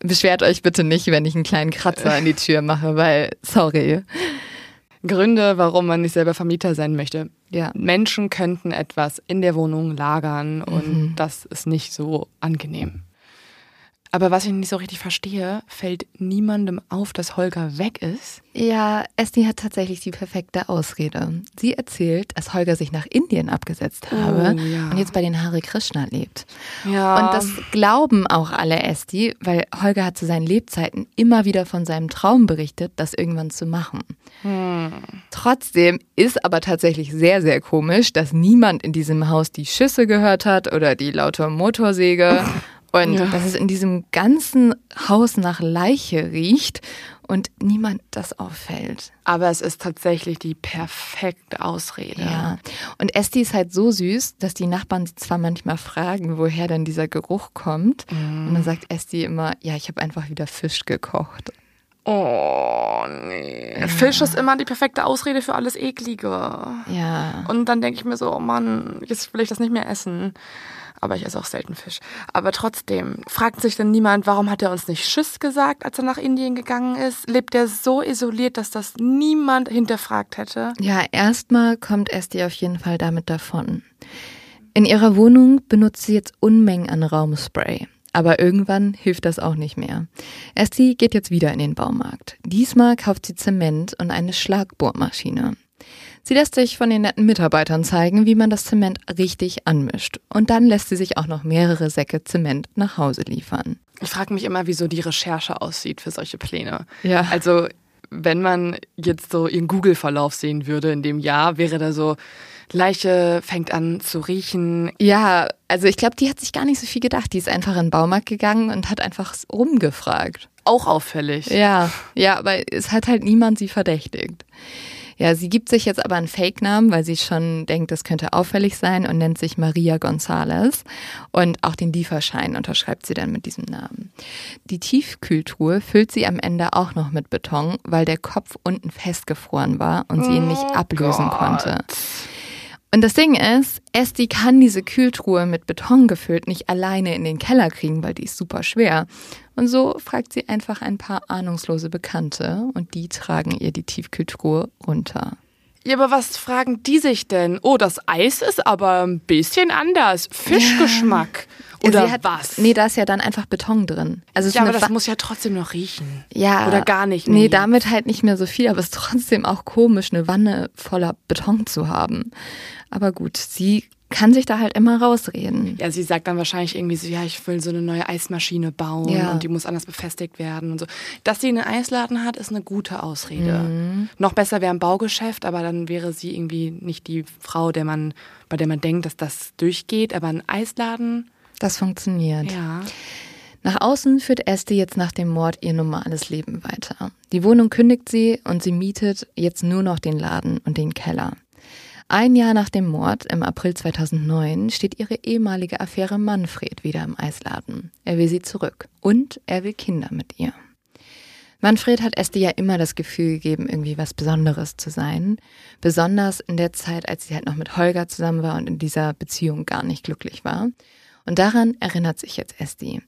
beschwert euch bitte nicht, wenn ich einen kleinen Kratzer in die Tür mache, weil, sorry. Gründe, warum man nicht selber Vermieter sein möchte. Ja. Menschen könnten etwas in der Wohnung lagern und das ist nicht so angenehm. Aber was ich nicht so richtig verstehe, fällt niemandem auf, dass Holger weg ist. Ja, Esti hat tatsächlich die perfekte Ausrede. Sie erzählt, dass Holger sich nach Indien abgesetzt habe Oh, ja. und jetzt bei den Hare Krishna lebt. Ja. Und das glauben auch alle Esti, weil Holger hat zu seinen Lebzeiten immer wieder von seinem Traum berichtet, das irgendwann zu machen. Trotzdem ist aber tatsächlich sehr, sehr komisch, dass niemand in diesem Haus die Schüsse gehört hat oder die laute Motorsäge. Und Ja. dass es in diesem ganzen Haus nach Leiche riecht und niemand das auffällt. Aber es ist tatsächlich die perfekte Ausrede. Ja. Und Esti ist halt so süß, dass die Nachbarn sie zwar manchmal fragen, woher denn dieser Geruch kommt. Und dann sagt Esti immer, ja, ich habe einfach wieder Fisch gekocht. Oh, nee. Fisch ist immer die perfekte Ausrede für alles Eklige. Ja. Und dann denke ich mir so, oh Mann, jetzt will ich das nicht mehr essen. Aber ich esse auch selten Fisch. Aber trotzdem, fragt sich denn niemand, warum hat er uns nicht Tschüss gesagt, als er nach Indien gegangen ist? Lebt er so isoliert, dass das niemand hinterfragt hätte? Ja, erstmal kommt Esti auf jeden Fall damit davon. In ihrer Wohnung benutzt sie jetzt Unmengen an Raumspray. Aber irgendwann hilft das auch nicht mehr. Esti geht jetzt wieder in den Baumarkt. Diesmal kauft sie Zement und eine Schlagbohrmaschine. Sie lässt sich von den netten Mitarbeitern zeigen, wie man das Zement richtig anmischt. Und dann lässt sie sich auch noch mehrere Säcke Zement nach Hause liefern. Ich frage mich immer, wieso die Recherche aussieht für solche Pläne. Ja. Also, wenn man jetzt so ihren Google-Verlauf sehen würde in dem Jahr, wäre da so, Leiche fängt an zu riechen. Ja, also ich glaube, die hat sich gar nicht so viel gedacht. Die ist einfach in den Baumarkt gegangen und hat einfach rumgefragt. Auch auffällig. Ja, ja, aber es hat halt niemand sie verdächtigt. Ja, sie gibt sich jetzt aber einen Fake-Namen, weil sie schon denkt, das könnte auffällig sein und nennt sich Maria González. Und auch den Lieferschein unterschreibt sie dann mit diesem Namen. Die Tiefkühltruhe füllt sie am Ende auch noch mit Beton, weil der Kopf unten festgefroren war und sie ihn nicht ablösen konnte. Und das Ding ist, Esti kann diese Kühltruhe mit Beton gefüllt nicht alleine in den Keller kriegen, weil die ist super schwer. Und so fragt sie einfach ein paar ahnungslose Bekannte und die tragen ihr die Tiefkühltruhe runter. Ja, aber was fragen die sich denn? Oh, das Eis ist aber ein bisschen anders. Fischgeschmack. Oder Sie hat, was? Nee, da ist ja dann einfach Beton drin. Also ja, aber das Wa- muss ja trotzdem noch riechen. ja, Oder gar nicht. Nee, damit halt nicht mehr so viel, aber es ist trotzdem auch komisch, eine Wanne voller Beton zu haben. Aber gut, sie kann sich da halt immer rausreden. Ja, sie sagt dann wahrscheinlich irgendwie so, ja, ich will so eine neue Eismaschine bauen Ja. und die muss anders befestigt werden und so. Dass sie einen Eisladen hat, ist eine gute Ausrede. Mhm. Noch besser wäre ein Baugeschäft, aber dann wäre sie irgendwie nicht die Frau, der man, bei der man denkt, dass das durchgeht. Aber ein Eisladen, Das funktioniert. ja. Nach außen führt Esti jetzt nach dem Mord ihr normales Leben weiter. Die Wohnung kündigt sie und sie mietet jetzt nur noch den Laden und den Keller. Ein Jahr nach dem Mord, im April 2009, steht ihre ehemalige Affäre Manfred wieder im Eisladen. Er will sie zurück und er will Kinder mit ihr. Manfred hat Esti ja immer das Gefühl gegeben, irgendwie was Besonderes zu sein. Besonders in der Zeit, als sie halt noch mit Holger zusammen war und in dieser Beziehung gar nicht glücklich war. Und daran erinnert sich jetzt Esti.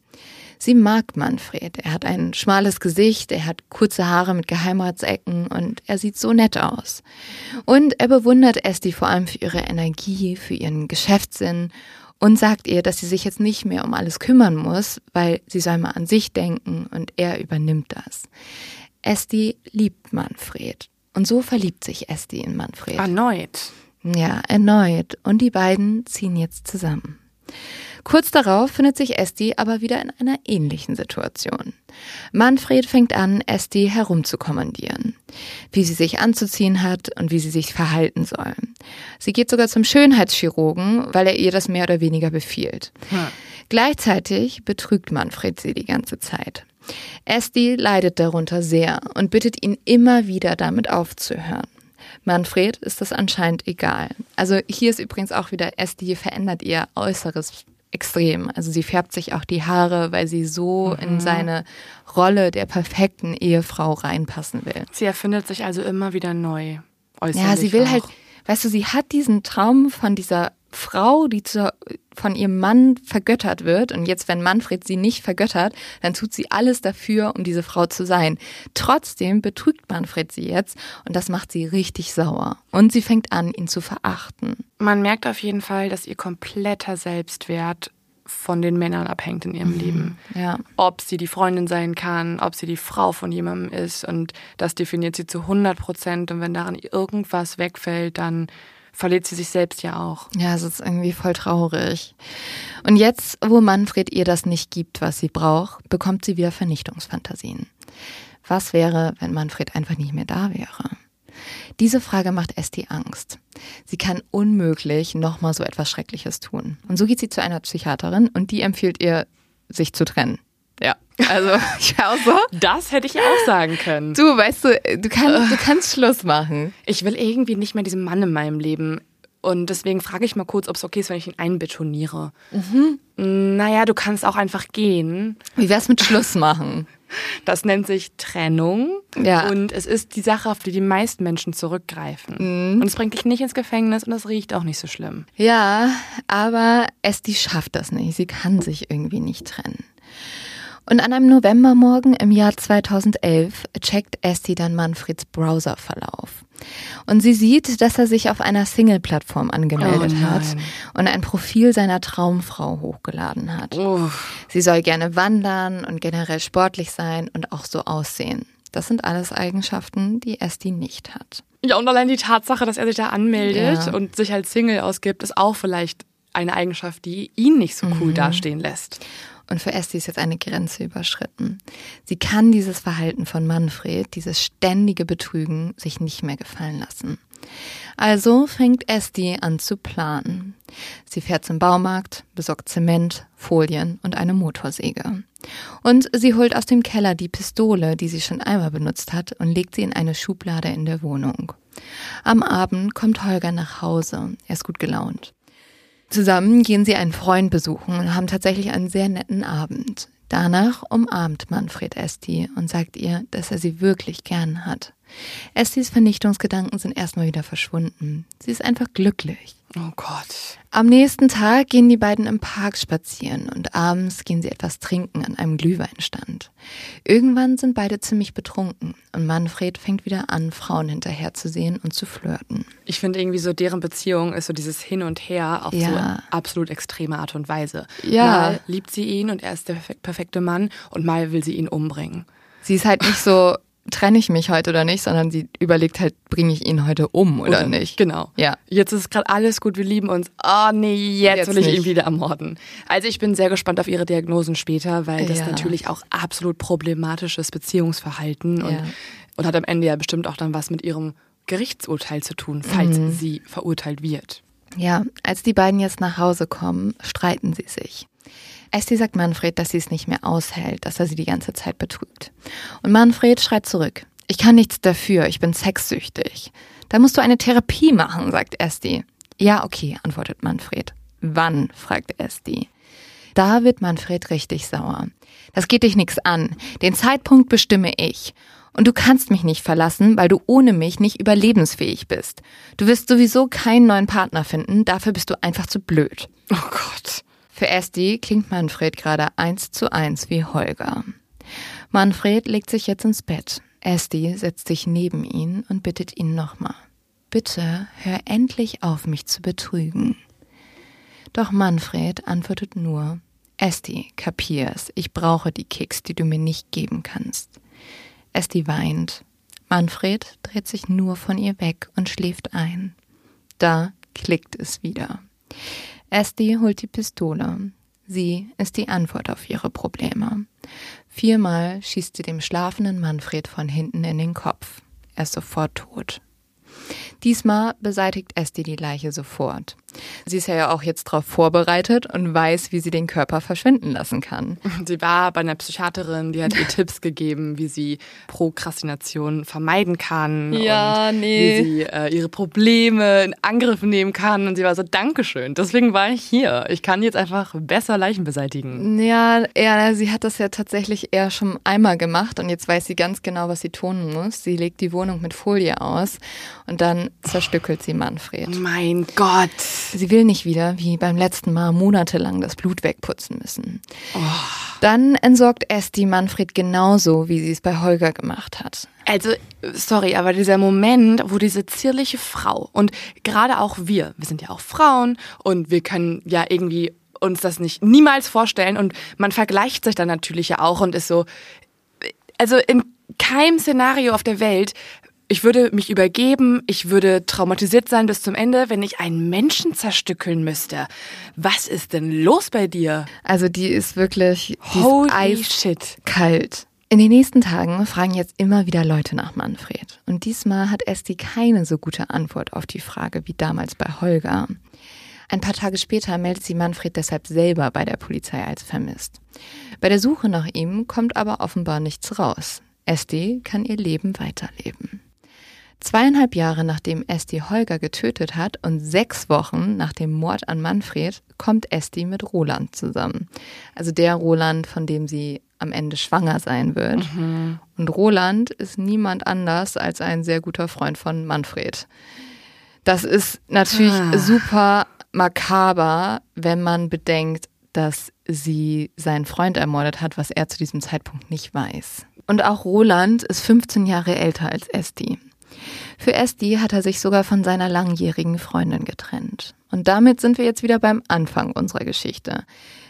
Sie mag Manfred. Er hat ein schmales Gesicht, er hat kurze Haare mit Geheimratsecken und er sieht so nett aus. Und er bewundert Esti vor allem für ihre Energie, für ihren Geschäftssinn und sagt ihr, dass sie sich jetzt nicht mehr um alles kümmern muss, weil sie soll mal an sich denken und er übernimmt das. Esti liebt Manfred. Und so verliebt sich Esti in Manfred. Erneut. Ja, erneut. Und die beiden ziehen jetzt zusammen. Kurz darauf findet sich Esti aber wieder in einer ähnlichen Situation. Manfred fängt an, Esti herumzukommandieren, wie sie sich anzuziehen hat und wie sie sich verhalten soll. Sie geht sogar zum Schönheitschirurgen, weil er ihr das mehr oder weniger befiehlt. Hm. Gleichzeitig betrügt Manfred sie die ganze Zeit. Esti leidet darunter sehr und bittet ihn immer wieder damit aufzuhören. Manfred ist das anscheinend egal. Also hier ist übrigens auch wieder Esti verändert ihr Äußeres extrem. Also sie färbt sich auch die Haare, weil sie so mhm. in seine Rolle der perfekten Ehefrau reinpassen will. Sie erfindet sich also immer wieder neu. Ja, sie will auch. halt, weißt du, sie hat diesen Traum von dieser Frau, die zu, von ihrem Mann vergöttert wird. Und jetzt, wenn Manfred sie nicht vergöttert, dann tut sie alles dafür, um diese Frau zu sein. Trotzdem betrügt Manfred sie jetzt und das macht sie richtig sauer. Und sie fängt an, ihn zu verachten. Man merkt auf jeden Fall, dass ihr kompletter Selbstwert von den Männern abhängt in ihrem mhm, Leben. Ja. Ob sie die Freundin sein kann, ob sie die Frau von jemandem ist. Und das definiert sie zu 100 Prozent. Und wenn daran irgendwas wegfällt, dann verliert sie sich selbst ja auch. Ja, es ist irgendwie voll traurig. Und jetzt, wo Manfred ihr das nicht gibt, was sie braucht, bekommt sie wieder Vernichtungsfantasien. Was wäre, wenn Manfred einfach nicht mehr da wäre? Diese Frage macht Esti Angst. Sie kann unmöglich nochmal so etwas Schreckliches tun. Und so geht sie zu einer Psychiaterin und die empfiehlt ihr, sich zu trennen. Ja, also ich war auch so. Das hätte ich auch sagen können. Du, weißt du, du, kann, du kannst Schluss machen. Ich will irgendwie nicht mehr diesen Mann in meinem Leben. Und deswegen frage ich mal kurz, ob es okay ist, wenn ich ihn einbetoniere. Mhm. Naja, du kannst auch einfach gehen. Wie wär's mit Schluss machen? Das nennt sich Trennung. Ja. Und es ist die Sache, auf die die meisten Menschen zurückgreifen. Mhm. Und es bringt dich nicht ins Gefängnis und es riecht auch nicht so schlimm. Ja, aber Esti schafft das nicht. Sie kann sich irgendwie nicht trennen. Und an einem Novembermorgen im Jahr 2011 checkt Esti dann Manfreds Browserverlauf. Und sie sieht, dass er sich auf einer Single-Plattform angemeldet oh hat und ein Profil seiner Traumfrau hochgeladen hat. Oh. Sie soll gerne wandern und generell sportlich sein und auch so aussehen. Das sind alles Eigenschaften, die Esti nicht hat. Ja, und allein die Tatsache, dass er sich da anmeldet ja. und sich als Single ausgibt, ist auch vielleicht eine Eigenschaft, die ihn nicht so cool mhm. dastehen lässt. Und für Esti ist jetzt eine Grenze überschritten. Sie kann dieses Verhalten von Manfred, dieses ständige Betrügen, sich nicht mehr gefallen lassen. Also fängt Esti an zu planen. Sie fährt zum Baumarkt, besorgt Zement, Folien und eine Motorsäge. Und sie holt aus dem Keller die Pistole, die sie schon einmal benutzt hat, und legt sie in eine Schublade in der Wohnung. Am Abend kommt Holger nach Hause. Er ist gut gelaunt. Zusammen gehen sie einen Freund besuchen und haben tatsächlich einen sehr netten Abend. Danach umarmt Manfred Esti und sagt ihr, dass er sie wirklich gern hat. Estis Vernichtungsgedanken sind erstmal wieder verschwunden. Sie ist einfach glücklich. Oh Gott. Am nächsten Tag gehen die beiden im Park spazieren und abends gehen sie etwas trinken an einem Glühweinstand. Irgendwann sind beide ziemlich betrunken und Manfred fängt wieder an, Frauen hinterherzusehen und zu flirten. Ich finde irgendwie so, deren Beziehung ist so dieses Hin und Her auf ja. so absolut extreme Art und Weise. Ja. Mal liebt sie ihn und er ist der perfekte Mann und mal will sie ihn umbringen. Sie ist halt nicht so, trenne ich mich heute oder nicht, sondern sie überlegt halt, bringe ich ihn heute um oder, oder nicht. Genau. Ja. Jetzt ist gerade alles gut, wir lieben uns. Oh nee, jetzt, jetzt will ich nicht. ihn wieder ermorden. Also ich bin sehr gespannt auf ihre Diagnosen später, weil das ja. natürlich auch absolut problematisches Beziehungsverhalten und, ja. und hat am Ende ja bestimmt auch dann was mit ihrem Gerichtsurteil zu tun, falls mhm. sie verurteilt wird. Ja, als die beiden jetzt nach Hause kommen, streiten sie sich. Esti sagt Manfred, dass sie es nicht mehr aushält, dass er sie die ganze Zeit betrügt. Und Manfred schreit zurück. Ich kann nichts dafür, ich bin sexsüchtig. Da musst du eine Therapie machen, sagt Esti. Ja, okay, antwortet Manfred. Wann? fragt Esti. Da wird Manfred richtig sauer. Das geht dich nichts an. Den Zeitpunkt bestimme ich. Und du kannst mich nicht verlassen, weil du ohne mich nicht überlebensfähig bist. Du wirst sowieso keinen neuen Partner finden, dafür bist du einfach zu blöd. Oh Gott. Für Esti klingt Manfred gerade eins zu eins wie Holger. Manfred legt sich jetzt ins Bett. Esti setzt sich neben ihn und bittet ihn nochmal. Bitte hör endlich auf, mich zu betrügen. Doch Manfred antwortet nur, Esti, kapier's, ich brauche die Kicks, die du mir nicht geben kannst. Esti weint. Manfred dreht sich nur von ihr weg und schläft ein. Da klickt es wieder. Esti holt die Pistole. Sie ist die Antwort auf ihre Probleme. Viermal schießt sie dem schlafenden Manfred von hinten in den Kopf. Er ist sofort tot. Diesmal beseitigt Esti die Leiche sofort. Sie ist ja auch jetzt darauf vorbereitet und weiß, wie sie den Körper verschwinden lassen kann. Sie war bei einer Psychiaterin, die hat ihr Tipps gegeben, wie sie Prokrastination vermeiden kann ja, und nee. wie sie äh, ihre Probleme in Angriff nehmen kann. Und sie war so, Dankeschön. Deswegen war ich hier. Ich kann jetzt einfach besser Leichen beseitigen. Ja, ja, sie hat das ja tatsächlich eher schon einmal gemacht und jetzt weiß sie ganz genau, was sie tun muss. Sie legt die Wohnung mit Folie aus und dann zerstückelt sie Manfred. Mein Gott. Sie will nicht wieder, wie beim letzten Mal, monatelang das Blut wegputzen müssen. Oh. Dann entsorgt Esti Manfred genauso, wie sie es bei Holger gemacht hat. Also, sorry, aber dieser Moment, wo diese zierliche Frau und gerade auch wir, wir sind ja auch Frauen und wir können ja irgendwie uns das nicht niemals vorstellen und man vergleicht sich dann natürlich ja auch und ist so, also in keinem Szenario auf der Welt ich würde mich übergeben, ich würde traumatisiert sein bis zum Ende, wenn ich einen Menschen zerstückeln müsste. Was ist denn los bei dir? Also die ist wirklich die Holy ist shit. kalt. In den nächsten Tagen fragen jetzt immer wieder Leute nach Manfred. Und diesmal hat Esti keine so gute Antwort auf die Frage wie damals bei Holger. Ein paar Tage später meldet sie Manfred deshalb selber bei der Polizei als vermisst. Bei der Suche nach ihm kommt aber offenbar nichts raus. Esti kann ihr Leben weiterleben. Zweieinhalb Jahre nachdem Esti Holger getötet hat und sechs Wochen nach dem Mord an Manfred kommt Esti mit Roland zusammen. Also der Roland, von dem sie am Ende schwanger sein wird. Mhm. Und Roland ist niemand anders als ein sehr guter Freund von Manfred. Das ist natürlich ah. super makaber, wenn man bedenkt, dass sie seinen Freund ermordet hat, was er zu diesem Zeitpunkt nicht weiß. Und auch Roland ist 15 Jahre älter als Esti. Für Esti hat er sich sogar von seiner langjährigen Freundin getrennt. Und damit sind wir jetzt wieder beim Anfang unserer Geschichte.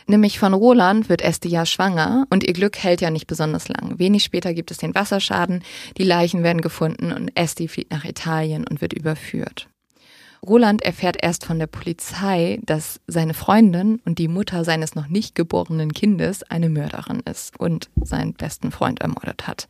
Nämlich von Roland wird Esti ja schwanger und ihr Glück hält ja nicht besonders lang. Wenig später gibt es den Wasserschaden, die Leichen werden gefunden und Esti flieht nach Italien und wird überführt. Roland erfährt erst von der Polizei, dass seine Freundin und die Mutter seines noch nicht geborenen Kindes eine Mörderin ist und seinen besten Freund ermordet hat.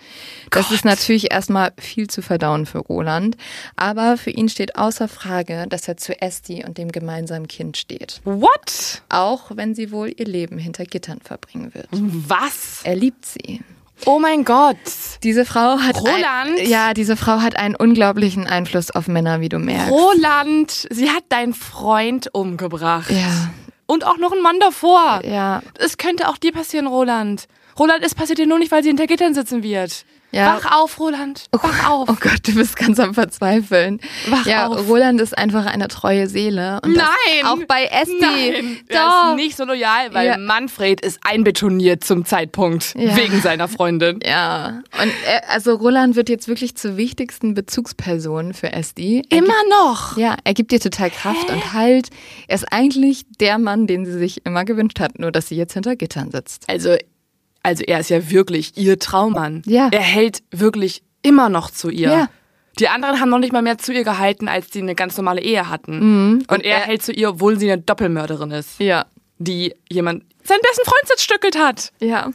Das Gott. ist natürlich erstmal viel zu verdauen für Roland, aber für ihn steht außer Frage, dass er zu Esti und dem gemeinsamen Kind steht. What? Auch wenn sie wohl ihr Leben hinter Gittern verbringen wird. Was? Er liebt sie. Oh mein Gott. Diese Frau hat Roland. Ein, ja, diese Frau hat einen unglaublichen Einfluss auf Männer, wie du merkst. Roland, sie hat deinen Freund umgebracht. Ja. Und auch noch einen Mann davor. Ja. Es könnte auch dir passieren, Roland. Roland, es passiert dir nur nicht, weil sie hinter Gittern sitzen wird. Ja. Wach auf, Roland. Wach oh, auf. Oh Gott, du bist ganz am Verzweifeln. Wach ja, auf. Roland ist einfach eine treue Seele. Und Nein. auch bei Esti. Nein. Doch. Er ist nicht so loyal, weil Ja. Manfred ist einbetoniert zum Zeitpunkt. Ja. Wegen seiner Freundin. Ja. Und er, also Roland wird jetzt wirklich zur wichtigsten Bezugsperson für Esti. Er Immer noch. Ja, er gibt ihr total Kraft und Halt. Er ist eigentlich der Mann, den sie sich immer gewünscht hat, nur dass sie jetzt hinter Gittern sitzt. Also, also er ist ja wirklich ihr Traummann. Ja. Er hält wirklich immer noch zu ihr. Ja. Die anderen haben noch nicht mal mehr zu ihr gehalten, als sie eine ganz normale Ehe hatten. Mhm. Und er hält zu ihr, obwohl sie eine Doppelmörderin ist, Ja. die jemand seinen besten Freund zerstückelt hat. Ja.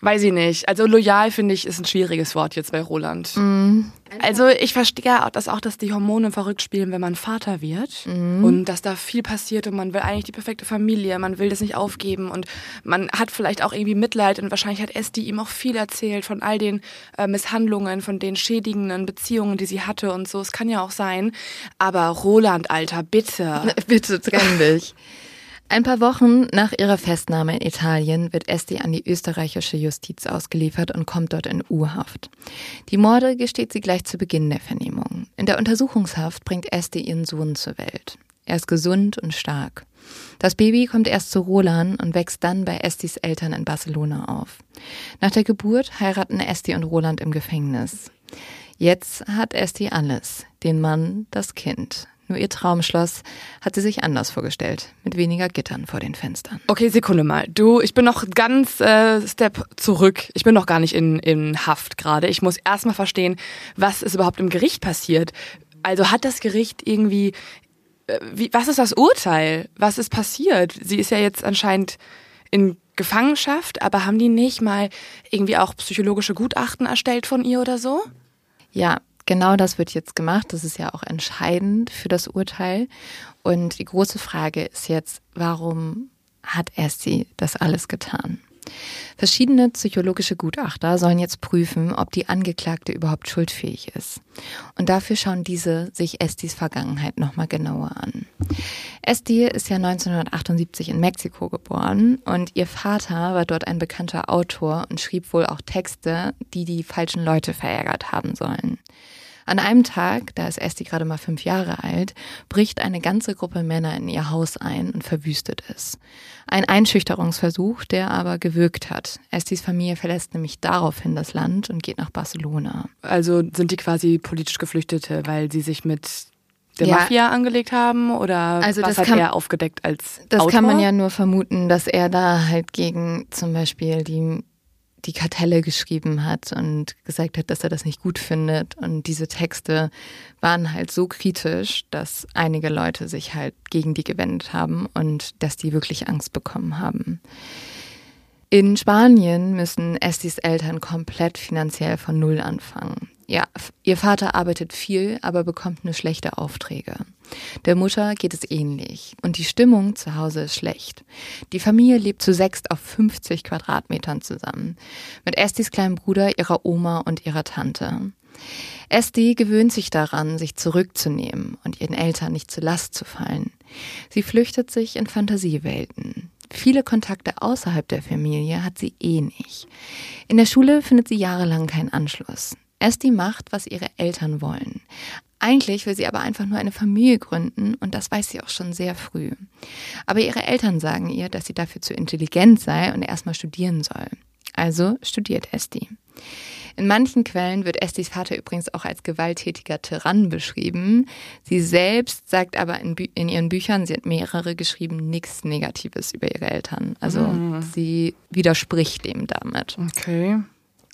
Weiß ich nicht. Also loyal finde ich ist ein schwieriges Wort jetzt bei Roland. Also ich verstehe auch, dass auch, dass die Hormone verrückt spielen, wenn man Vater wird und dass da viel passiert und man will eigentlich die perfekte Familie, man will das nicht aufgeben und man hat vielleicht auch irgendwie Mitleid und wahrscheinlich hat Esti ihm auch viel erzählt von all den äh, Misshandlungen, von den schädigenden Beziehungen, die sie hatte und so. Es kann ja auch sein. Aber Roland, Alter, bitte. Bitte trenn dich. Ein paar Wochen nach ihrer Festnahme in Italien wird Esti an die österreichische Justiz ausgeliefert und kommt dort in U-Haft. Die Morde gesteht sie gleich zu Beginn der Vernehmung. In der Untersuchungshaft bringt Esti ihren Sohn zur Welt. Er ist gesund und stark. Das Baby kommt erst zu Roland und wächst dann bei Estis Eltern in Barcelona auf. Nach der Geburt heiraten Esti und Roland im Gefängnis. Jetzt hat Esti alles. Den Mann, das Kind. Nur ihr Traumschloss hat sie sich anders vorgestellt, mit weniger Gittern vor den Fenstern. Okay, Sekunde mal. Du, ich bin noch ganz äh, Step zurück. Ich bin noch gar nicht in, in Haft gerade. Ich muss erstmal verstehen, was ist überhaupt im Gericht passiert. Also hat das Gericht irgendwie äh, wie, was ist das Urteil? Was ist passiert? Sie ist ja jetzt anscheinend in Gefangenschaft, aber haben die nicht mal irgendwie auch psychologische Gutachten erstellt von ihr oder so? Ja, genau das wird jetzt gemacht. Das ist ja auch entscheidend für das Urteil. Und die große Frage ist jetzt, warum hat sie das alles getan? Verschiedene psychologische Gutachter sollen jetzt prüfen, ob die Angeklagte überhaupt schuldfähig ist. Und dafür schauen diese sich Estis Vergangenheit nochmal genauer an. Esti ist ja 1978 in Mexiko geboren und ihr Vater war dort ein bekannter Autor und schrieb wohl auch Texte, die die falschen Leute verärgert haben sollen. An einem Tag, da ist Esti gerade mal fünf Jahre alt, bricht eine ganze Gruppe Männer in ihr Haus ein und verwüstet es. Ein Einschüchterungsversuch, der aber gewirkt hat. Estis Familie verlässt nämlich daraufhin das Land und geht nach Barcelona. Also sind die quasi politisch Geflüchtete, weil sie sich mit der ja. Mafia angelegt haben oder also was hat kann, er aufgedeckt als Das Autor? kann man ja nur vermuten, dass er da halt gegen zum Beispiel die die Kartelle geschrieben hat und gesagt hat, dass er das nicht gut findet. Und diese Texte waren halt so kritisch, dass einige Leute sich halt gegen die gewendet haben und dass die wirklich Angst bekommen haben. In Spanien müssen Estis Eltern komplett finanziell von Null anfangen. Ja, ihr Vater arbeitet viel, aber bekommt nur schlechte Aufträge. Der Mutter geht es ähnlich und die Stimmung zu Hause ist schlecht. Die Familie lebt zu sechst auf 50 Quadratmetern zusammen. Mit Estis kleinem Bruder, ihrer Oma und ihrer Tante. Esti gewöhnt sich daran, sich zurückzunehmen und ihren Eltern nicht zur Last zu fallen. Sie flüchtet sich in Fantasiewelten. Viele Kontakte außerhalb der Familie hat sie eh nicht. In der Schule findet sie jahrelang keinen Anschluss. Esti macht, was ihre Eltern wollen. Eigentlich will sie aber einfach nur eine Familie gründen und das weiß sie auch schon sehr früh. Aber ihre Eltern sagen ihr, dass sie dafür zu intelligent sei und erstmal studieren soll. Also studiert Esti. In manchen Quellen wird Estis Vater übrigens auch als gewalttätiger Tyrann beschrieben. Sie selbst sagt aber in, in ihren Büchern, sie hat mehrere geschrieben, nichts Negatives über ihre Eltern. Also mhm. sie widerspricht dem damit. Okay.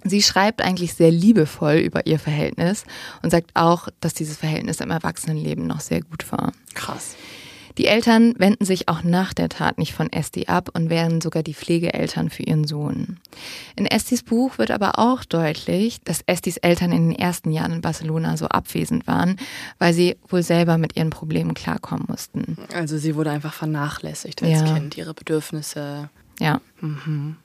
Sie schreibt eigentlich sehr liebevoll über ihr Verhältnis und sagt auch, dass dieses Verhältnis im Erwachsenenleben noch sehr gut war. Krass. Die Eltern wenden sich auch nach der Tat nicht von Esti ab und werden sogar die Pflegeeltern für ihren Sohn. In Estis Buch wird aber auch deutlich, dass Estis Eltern in den ersten Jahren in Barcelona so abwesend waren, weil sie wohl selber mit ihren Problemen klarkommen mussten. Also sie wurde einfach vernachlässigt als ja. Kind, ihre Bedürfnisse. Ja. Mhm.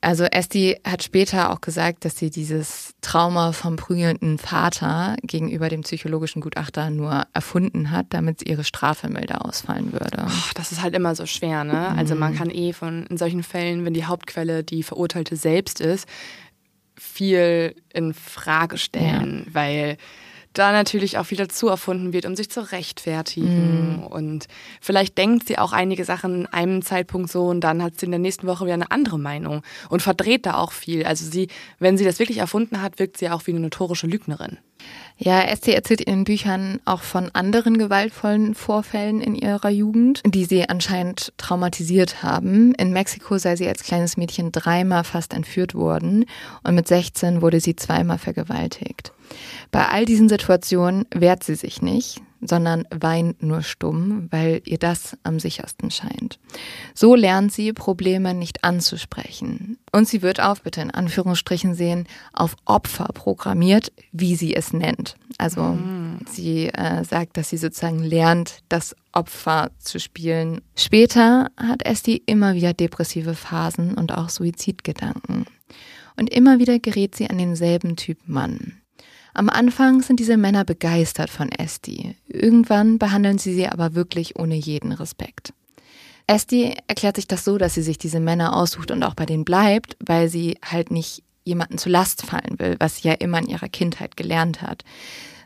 Also Esti hat später auch gesagt, dass sie dieses Trauma vom prügelnden Vater gegenüber dem psychologischen Gutachter nur erfunden hat, damit ihre Strafe milder ausfallen würde. Oh, das ist halt immer so schwer, ne? Also man mhm. kann eh von in solchen Fällen, wenn die Hauptquelle die Verurteilte selbst ist, viel in Frage stellen, ja. weil da natürlich auch viel dazu erfunden wird, um sich zu rechtfertigen. Mm. Und vielleicht denkt sie auch einige Sachen in einem Zeitpunkt so und dann hat sie in der nächsten Woche wieder eine andere Meinung und verdreht da auch viel. Also sie, wenn sie das wirklich erfunden hat, wirkt sie auch wie eine notorische Lügnerin. Ja, Esti erzählt in den Büchern auch von anderen gewaltvollen Vorfällen in ihrer Jugend, die sie anscheinend traumatisiert haben. In Mexiko sei sie als kleines Mädchen dreimal fast entführt worden und mit 16 wurde sie zweimal vergewaltigt. Bei all diesen Situationen wehrt sie sich nicht, sondern weint nur stumm, weil ihr das am sichersten scheint. So lernt sie, Probleme nicht anzusprechen. Und sie wird auf, bitte in Anführungsstrichen sehen, auf Opfer programmiert, wie sie es nennt. Also mhm. sie äh, sagt, dass sie sozusagen lernt, das Opfer zu spielen. Später hat Esti immer wieder depressive Phasen und auch Suizidgedanken. Und immer wieder gerät sie an denselben Typ Mann. Am Anfang sind diese Männer begeistert von Esti. Irgendwann behandeln sie sie aber wirklich ohne jeden Respekt. Esti erklärt sich das so, dass sie sich diese Männer aussucht und auch bei denen bleibt, weil sie halt nicht jemanden zu Last fallen will, was sie ja immer in ihrer Kindheit gelernt hat.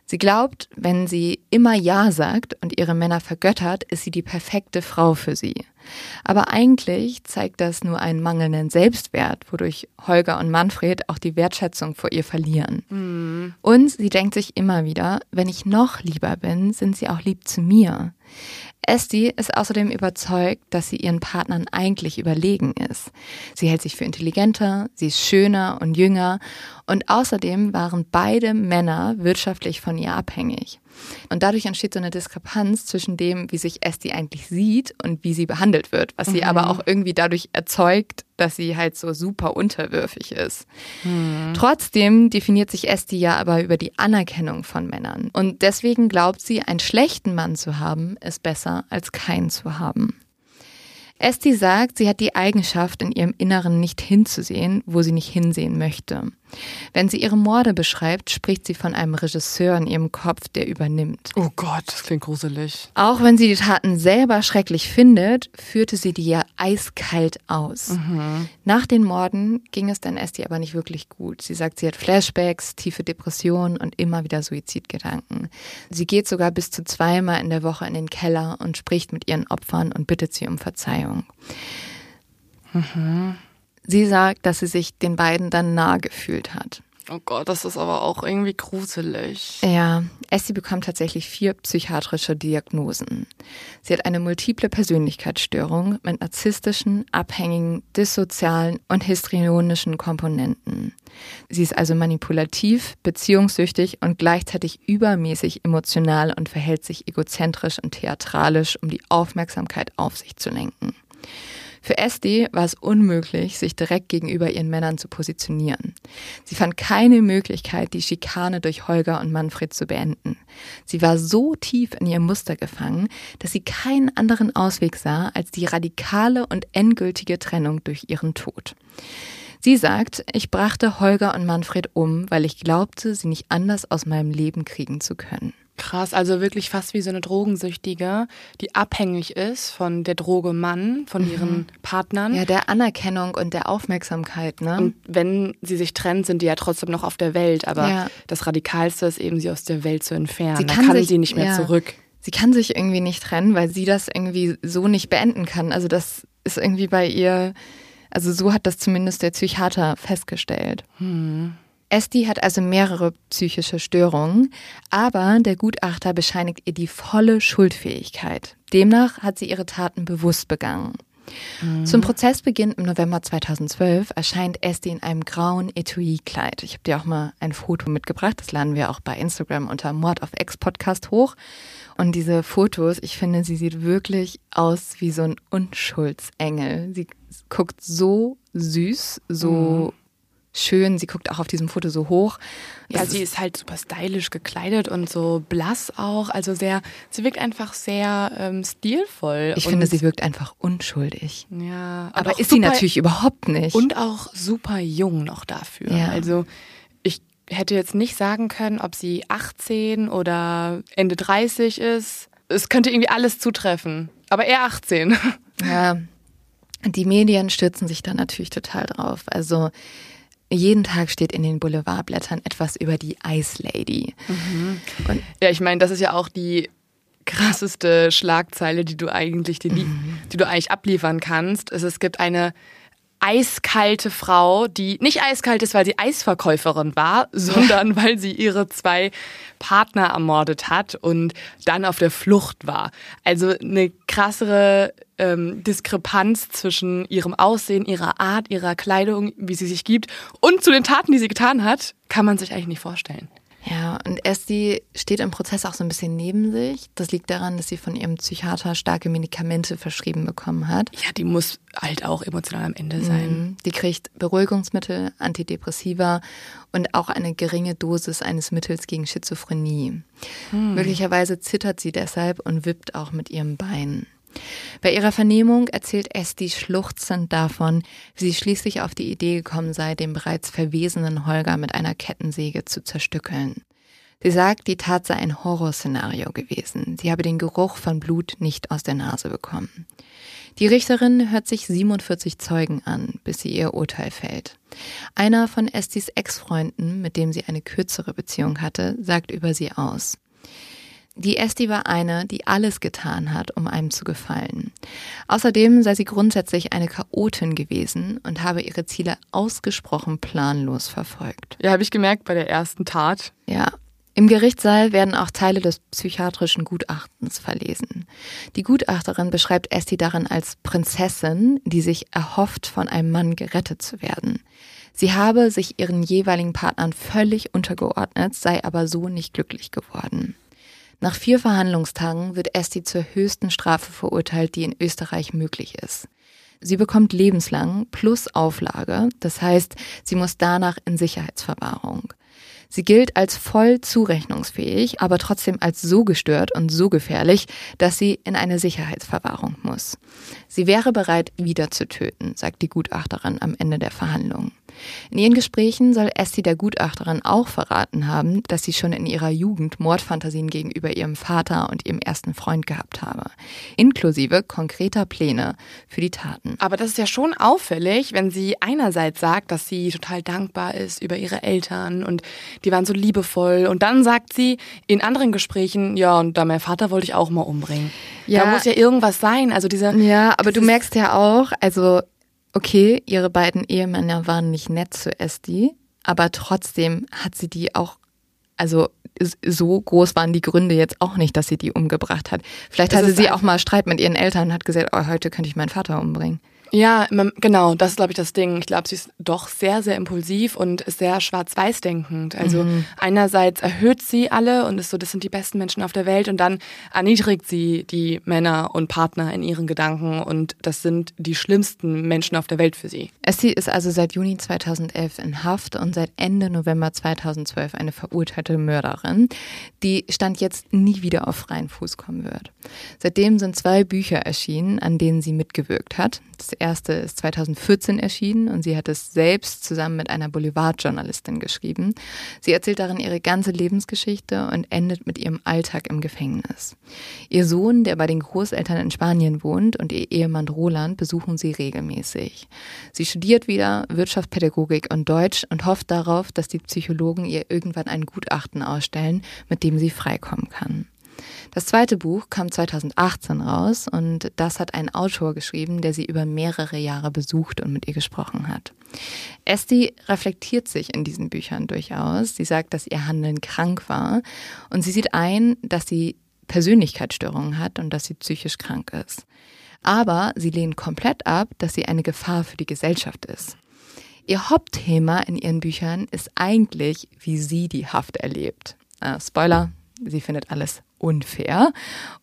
Sie glaubt, wenn sie immer Ja sagt und ihre Männer vergöttert, ist sie die perfekte Frau für sie. Aber eigentlich zeigt das nur einen mangelnden Selbstwert, wodurch Holger und Manfred auch die Wertschätzung vor ihr verlieren. Mhm. Und sie denkt sich immer wieder, wenn ich noch lieber bin, sind sie auch lieb zu mir. Esti ist außerdem überzeugt, dass sie ihren Partnern eigentlich überlegen ist. Sie hält sich für intelligenter, sie ist schöner und jünger und außerdem waren beide Männer wirtschaftlich von ihr abhängig. Und dadurch entsteht so eine Diskrepanz zwischen dem, wie sich Esti eigentlich sieht und wie sie behandelt wird, was mhm. sie aber auch irgendwie dadurch erzeugt, dass sie halt so super unterwürfig ist. Mhm. Trotzdem definiert sich Esti ja aber über die Anerkennung von Männern. Und deswegen glaubt sie, einen schlechten Mann zu haben, ist besser als keinen zu haben. Esti sagt, sie hat die Eigenschaft, in ihrem Inneren nicht hinzusehen, wo sie nicht hinsehen möchte. Wenn sie ihre Morde beschreibt, spricht sie von einem Regisseur in ihrem Kopf, der übernimmt. Oh Gott, das klingt gruselig. Auch wenn sie die Taten selber schrecklich findet, führte sie die ja eiskalt aus. Mhm. Nach den Morden ging es dann Esti aber nicht wirklich gut. Sie sagt, sie hat Flashbacks, tiefe Depressionen und immer wieder Suizidgedanken. Sie geht sogar bis zu zweimal in der Woche in den Keller und spricht mit ihren Opfern und bittet sie um Verzeihung. Mhm. Sie sagt, dass sie sich den beiden dann nah gefühlt hat. Oh Gott, das ist aber auch irgendwie gruselig. Ja, Essie bekommt tatsächlich vier psychiatrische Diagnosen. Sie hat eine multiple Persönlichkeitsstörung mit narzisstischen, abhängigen, dissozialen und histrionischen Komponenten. Sie ist also manipulativ, beziehungssüchtig und gleichzeitig übermäßig emotional und verhält sich egozentrisch und theatralisch, um die Aufmerksamkeit auf sich zu lenken. Für SD war es unmöglich, sich direkt gegenüber ihren Männern zu positionieren. Sie fand keine Möglichkeit, die Schikane durch Holger und Manfred zu beenden. Sie war so tief in ihr Muster gefangen, dass sie keinen anderen Ausweg sah als die radikale und endgültige Trennung durch ihren Tod. Sie sagt, ich brachte Holger und Manfred um, weil ich glaubte, sie nicht anders aus meinem Leben kriegen zu können. Krass, also wirklich fast wie so eine Drogensüchtige, die abhängig ist von der Droge Mann, von mhm. ihren Partnern. Ja, der Anerkennung und der Aufmerksamkeit, ne? Und wenn sie sich trennt, sind die ja trotzdem noch auf der Welt. Aber ja. das Radikalste ist eben, sie aus der Welt zu entfernen. Sie kann, da kann sich, sie nicht mehr ja. zurück. Sie kann sich irgendwie nicht trennen, weil sie das irgendwie so nicht beenden kann. Also das ist irgendwie bei ihr, also so hat das zumindest der Psychiater festgestellt. Hm. Esti hat also mehrere psychische Störungen, aber der Gutachter bescheinigt ihr die volle Schuldfähigkeit. Demnach hat sie ihre Taten bewusst begangen. Mhm. Zum Prozessbeginn im November 2012 erscheint Esti in einem grauen Etui-Kleid. Ich habe dir auch mal ein Foto mitgebracht. Das laden wir auch bei Instagram unter Mord auf Ex Podcast hoch. Und diese Fotos, ich finde, sie sieht wirklich aus wie so ein Unschuldsengel. Sie guckt so süß, so mhm schön. Sie guckt auch auf diesem Foto so hoch. Ja, sie ist halt super stylisch gekleidet und so blass auch. Also sehr, sie wirkt einfach sehr ähm, stilvoll. Ich finde, sie wirkt einfach unschuldig. Ja, aber ist sie natürlich überhaupt nicht. Und auch super jung noch dafür. Ja. Also ich hätte jetzt nicht sagen können, ob sie 18 oder Ende 30 ist. Es könnte irgendwie alles zutreffen. Aber eher 18. Ja. Die Medien stürzen sich da natürlich total drauf. Also jeden Tag steht in den Boulevardblättern etwas über die Ice Lady. Mhm. ja, ich meine, das ist ja auch die krasseste Schlagzeile, die du eigentlich, die, mhm. die du eigentlich abliefern kannst. Es, es gibt eine eiskalte Frau, die nicht eiskalt ist, weil sie Eisverkäuferin war, sondern weil sie ihre zwei Partner ermordet hat und dann auf der Flucht war. Also eine krassere ähm, Diskrepanz zwischen ihrem Aussehen, ihrer Art, ihrer Kleidung, wie sie sich gibt und zu den Taten, die sie getan hat, kann man sich eigentlich nicht vorstellen. Ja, und Esti steht im Prozess auch so ein bisschen neben sich. Das liegt daran, dass sie von ihrem Psychiater starke Medikamente verschrieben bekommen hat. Ja, die muss halt auch emotional am Ende sein. Mhm. Die kriegt Beruhigungsmittel, Antidepressiva und auch eine geringe Dosis eines Mittels gegen Schizophrenie. Mhm. Möglicherweise zittert sie deshalb und wippt auch mit ihrem Bein. Bei ihrer Vernehmung erzählt Esti schluchzend davon, wie sie schließlich auf die Idee gekommen sei, den bereits verwesenen Holger mit einer Kettensäge zu zerstückeln. Sie sagt, die Tat sei ein Horrorszenario gewesen. Sie habe den Geruch von Blut nicht aus der Nase bekommen. Die Richterin hört sich 47 Zeugen an, bis sie ihr Urteil fällt. Einer von Estis Ex-Freunden, mit dem sie eine kürzere Beziehung hatte, sagt über sie aus. Die Esti war eine, die alles getan hat, um einem zu gefallen. Außerdem sei sie grundsätzlich eine Chaotin gewesen und habe ihre Ziele ausgesprochen planlos verfolgt. Ja, habe ich gemerkt bei der ersten Tat. Ja, im Gerichtssaal werden auch Teile des psychiatrischen Gutachtens verlesen. Die Gutachterin beschreibt Esti darin als Prinzessin, die sich erhofft, von einem Mann gerettet zu werden. Sie habe sich ihren jeweiligen Partnern völlig untergeordnet, sei aber so nicht glücklich geworden. Nach vier Verhandlungstagen wird Esti zur höchsten Strafe verurteilt, die in Österreich möglich ist. Sie bekommt lebenslang plus Auflage, das heißt, sie muss danach in Sicherheitsverwahrung. Sie gilt als voll zurechnungsfähig, aber trotzdem als so gestört und so gefährlich, dass sie in eine Sicherheitsverwahrung muss. Sie wäre bereit, wieder zu töten, sagt die Gutachterin am Ende der Verhandlungen. In ihren Gesprächen soll Essie der Gutachterin auch verraten haben, dass sie schon in ihrer Jugend Mordfantasien gegenüber ihrem Vater und ihrem ersten Freund gehabt habe, inklusive konkreter Pläne für die Taten. Aber das ist ja schon auffällig, wenn sie einerseits sagt, dass sie total dankbar ist über ihre Eltern und die waren so liebevoll und dann sagt sie in anderen Gesprächen, ja, und da mein Vater wollte ich auch mal umbringen. Ja, da muss ja irgendwas sein, also dieser Ja, aber du merkst ja auch, also okay, ihre beiden Ehemänner waren nicht nett zu Esti, aber trotzdem hat sie die auch, also so groß waren die Gründe jetzt auch nicht, dass sie die umgebracht hat. Vielleicht das hatte sie auch mal Streit mit ihren Eltern und hat gesagt, oh, heute könnte ich meinen Vater umbringen. Ja, genau, das ist, glaube ich, das Ding. Ich glaube, sie ist doch sehr, sehr impulsiv und sehr schwarz-weiß denkend. Also mhm. einerseits erhöht sie alle und ist so, das sind die besten Menschen auf der Welt und dann erniedrigt sie die Männer und Partner in ihren Gedanken und das sind die schlimmsten Menschen auf der Welt für sie. Essie ist also seit Juni 2011 in Haft und seit Ende November 2012 eine verurteilte Mörderin, die Stand jetzt nie wieder auf freien Fuß kommen wird. Seitdem sind zwei Bücher erschienen, an denen sie mitgewirkt hat. Das erste ist 2014 erschienen und sie hat es selbst zusammen mit einer Boulevardjournalistin geschrieben. Sie erzählt darin ihre ganze Lebensgeschichte und endet mit ihrem Alltag im Gefängnis. Ihr Sohn, der bei den Großeltern in Spanien wohnt, und ihr Ehemann Roland besuchen sie regelmäßig. Sie studiert wieder Wirtschaftspädagogik und Deutsch und hofft darauf, dass die Psychologen ihr irgendwann ein Gutachten ausstellen, mit dem sie freikommen kann. Das zweite Buch kam 2018 raus und das hat ein Autor geschrieben, der sie über mehrere Jahre besucht und mit ihr gesprochen hat. Esti reflektiert sich in diesen Büchern durchaus. Sie sagt, dass ihr Handeln krank war und sie sieht ein, dass sie Persönlichkeitsstörungen hat und dass sie psychisch krank ist. Aber sie lehnt komplett ab, dass sie eine Gefahr für die Gesellschaft ist. Ihr Hauptthema in ihren Büchern ist eigentlich, wie sie die Haft erlebt. Äh, Spoiler, sie findet alles unfair.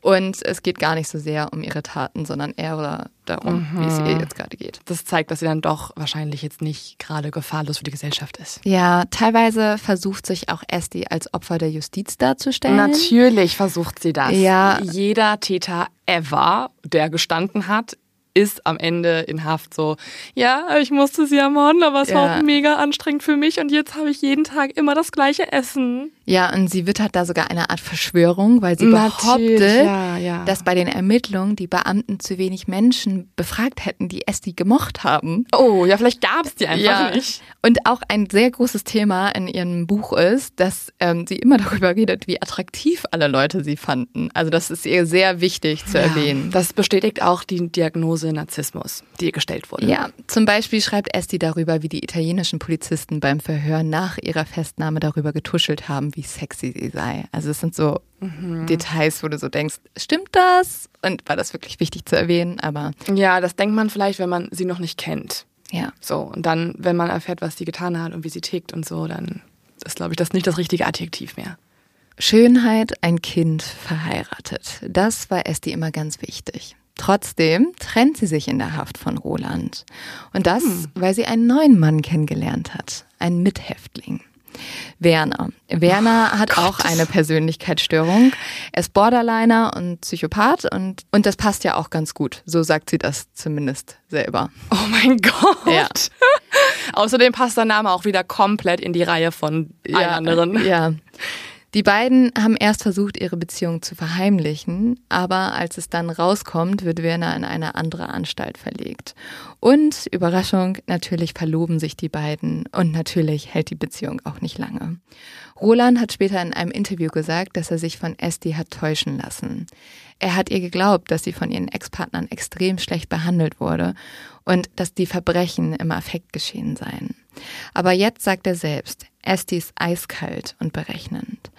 Und es geht gar nicht so sehr um ihre Taten, sondern eher darum, mhm. wie es ihr jetzt gerade geht. Das zeigt, dass sie dann doch wahrscheinlich jetzt nicht gerade gefahrlos für die Gesellschaft ist. Ja, teilweise versucht sich auch Esti als Opfer der Justiz darzustellen. Natürlich versucht sie das. Ja. Jeder Täter ever, der gestanden hat, ist am Ende in Haft so, ja, ich musste sie ermorden, aber es ja. war auch mega anstrengend für mich und jetzt habe ich jeden Tag immer das gleiche Essen. Ja, und sie wittert da sogar eine Art Verschwörung, weil sie Natürlich, behauptet, ja, ja. dass bei den Ermittlungen die Beamten zu wenig Menschen befragt hätten, die Esti gemocht haben. Oh, ja, vielleicht gab es die einfach ja. nicht. Und auch ein sehr großes Thema in ihrem Buch ist, dass ähm, sie immer darüber redet, wie attraktiv alle Leute sie fanden. Also das ist ihr sehr wichtig zu erwähnen. Das bestätigt auch die Diagnose Narzissmus, die ihr gestellt wurde. Ja, zum Beispiel schreibt Esti darüber, wie die italienischen Polizisten beim Verhör nach ihrer Festnahme darüber getuschelt haben, wie sexy sie sei. Also es sind so mhm. Details, wo du so denkst, stimmt das? Und war das wirklich wichtig zu erwähnen? Aber ja, das denkt man vielleicht, wenn man sie noch nicht kennt. Ja. So und dann, wenn man erfährt, was sie getan hat und wie sie tickt und so, dann ist, glaube ich, das nicht das richtige Adjektiv mehr. Schönheit, ein Kind, verheiratet. Das war Esti immer ganz wichtig. Trotzdem trennt sie sich in der Haft von Roland. Und das, hm. weil sie einen neuen Mann kennengelernt hat, einen Mithäftling. Werner. Werner oh, hat Gott. auch eine Persönlichkeitsstörung. Er ist Borderliner und Psychopath und, und das passt ja auch ganz gut. So sagt sie das zumindest selber. Oh mein Gott. Ja. Außerdem passt der Name auch wieder komplett in die Reihe von ja, anderen. Ja. Die beiden haben erst versucht, ihre Beziehung zu verheimlichen, aber als es dann rauskommt, wird Werner in eine andere Anstalt verlegt. Und Überraschung, natürlich verloben sich die beiden und natürlich hält die Beziehung auch nicht lange. Roland hat später in einem Interview gesagt, dass er sich von Esti hat täuschen lassen. Er hat ihr geglaubt, dass sie von ihren Ex-Partnern extrem schlecht behandelt wurde und dass die Verbrechen im Affekt geschehen seien. Aber jetzt sagt er selbst, Esti ist eiskalt und berechnend.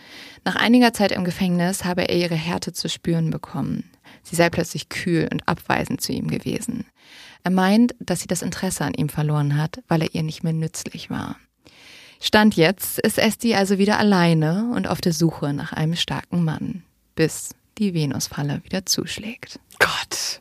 Nach einiger Zeit im Gefängnis habe er ihre Härte zu spüren bekommen. Sie sei plötzlich kühl und abweisend zu ihm gewesen. Er meint, dass sie das Interesse an ihm verloren hat, weil er ihr nicht mehr nützlich war. Stand jetzt ist Esti also wieder alleine und auf der Suche nach einem starken Mann, bis die Venusfalle wieder zuschlägt. Gott.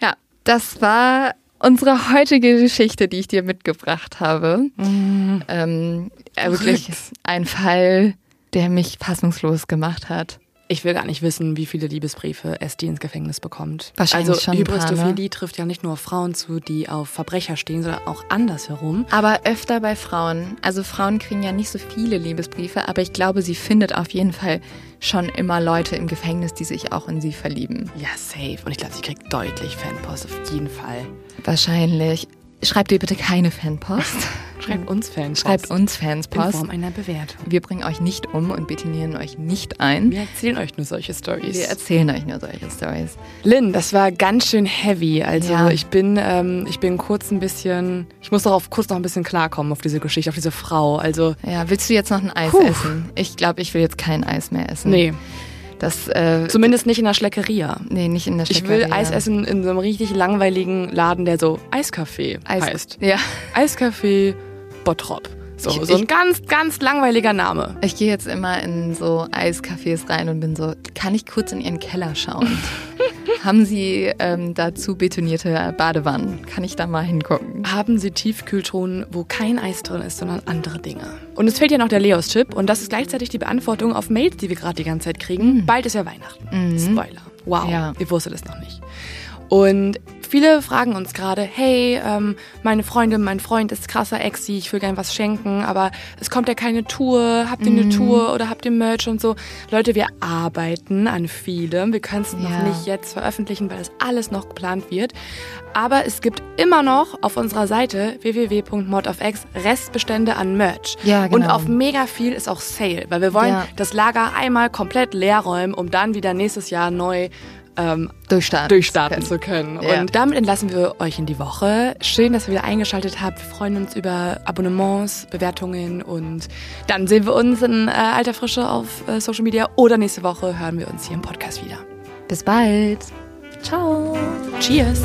Ja, das war unsere heutige Geschichte, die ich dir mitgebracht habe. Mhm. Ähm, äh, wirklich ein Fall, der mich fassungslos gemacht hat. Ich will gar nicht wissen, wie viele Liebesbriefe Esti ins Gefängnis bekommt. Wahrscheinlich also schon Hybristophilie ne? trifft ja nicht nur Frauen zu, die auf Verbrecher stehen, sondern auch andersherum. Aber öfter bei Frauen. Also Frauen kriegen ja nicht so viele Liebesbriefe, aber ich glaube, sie findet auf jeden Fall schon immer Leute im Gefängnis, die sich auch in sie verlieben. Ja, safe. Und ich glaube, sie kriegt deutlich Fanpost, auf jeden Fall. Wahrscheinlich. Schreibt ihr bitte keine Fanpost. Schreibt uns Fanpost. Schreibt uns in Fanspost. Form einer Bewertung. Wir bringen euch nicht um und betonieren euch nicht ein. Wir erzählen euch nur solche Stories. Wir erzählen euch nur solche Stories. Lynn, das war ganz schön heavy. Also Ja. ich bin, ähm, ich bin kurz ein bisschen, ich muss darauf kurz noch ein bisschen klarkommen auf diese Geschichte, auf diese Frau. Also Ja, willst du jetzt noch ein Eis Puh. essen? Ich glaube, ich will jetzt kein Eis mehr essen. nee, Das, äh, zumindest nicht in der Schleckeria. nee, nicht in der Ich will Schleckeria. Eis essen in so einem richtig langweiligen Laden, der so Eiskaffee Eis heißt. Ja. Eiskaffee Bottrop. So, Ich- so ein ich- ganz, ganz langweiliger Name. Ich gehe jetzt immer in so Eiscafés rein und bin so, kann ich kurz in ihren Keller schauen? Haben sie ähm, dazu betonierte Badewannen? Kann ich da mal hingucken? Haben sie Tiefkühltruhen, wo kein Eis drin ist, sondern andere Dinge. Und es fehlt ja noch der Leos-Chip und das ist gleichzeitig die Beantwortung auf Mails, die wir gerade die ganze Zeit kriegen. Bald ist ja Weihnachten. Spoiler. Wow, Mhm. Ja. ihr wusstet es noch nicht. Und viele fragen uns gerade, hey, ähm, meine Freundin, mein Freund ist krasser Exi, ich will gern was schenken, aber es kommt ja keine Tour. Habt ihr Mhm. eine Tour oder habt ihr Merch und so? Leute, wir arbeiten an vielem. Wir können es noch Ja. nicht jetzt veröffentlichen, weil das alles noch geplant wird. Aber es gibt immer noch auf unserer Seite www.modofx Restbestände an Merch. Ja, Und genau. auf mega viel ist auch Sale, weil wir wollen Ja. das Lager einmal komplett leer räumen, um dann wieder nächstes Jahr neu ähm, Durchstarten. durchstarten zu können. Ja. Und damit entlassen wir euch in die Woche. Schön, dass ihr wieder eingeschaltet habt. Wir freuen uns über Abonnements, Bewertungen und dann sehen wir uns in äh, alter Frische auf äh, Social Media oder nächste Woche hören wir uns hier im Podcast wieder. Bis bald. Ciao. Cheers!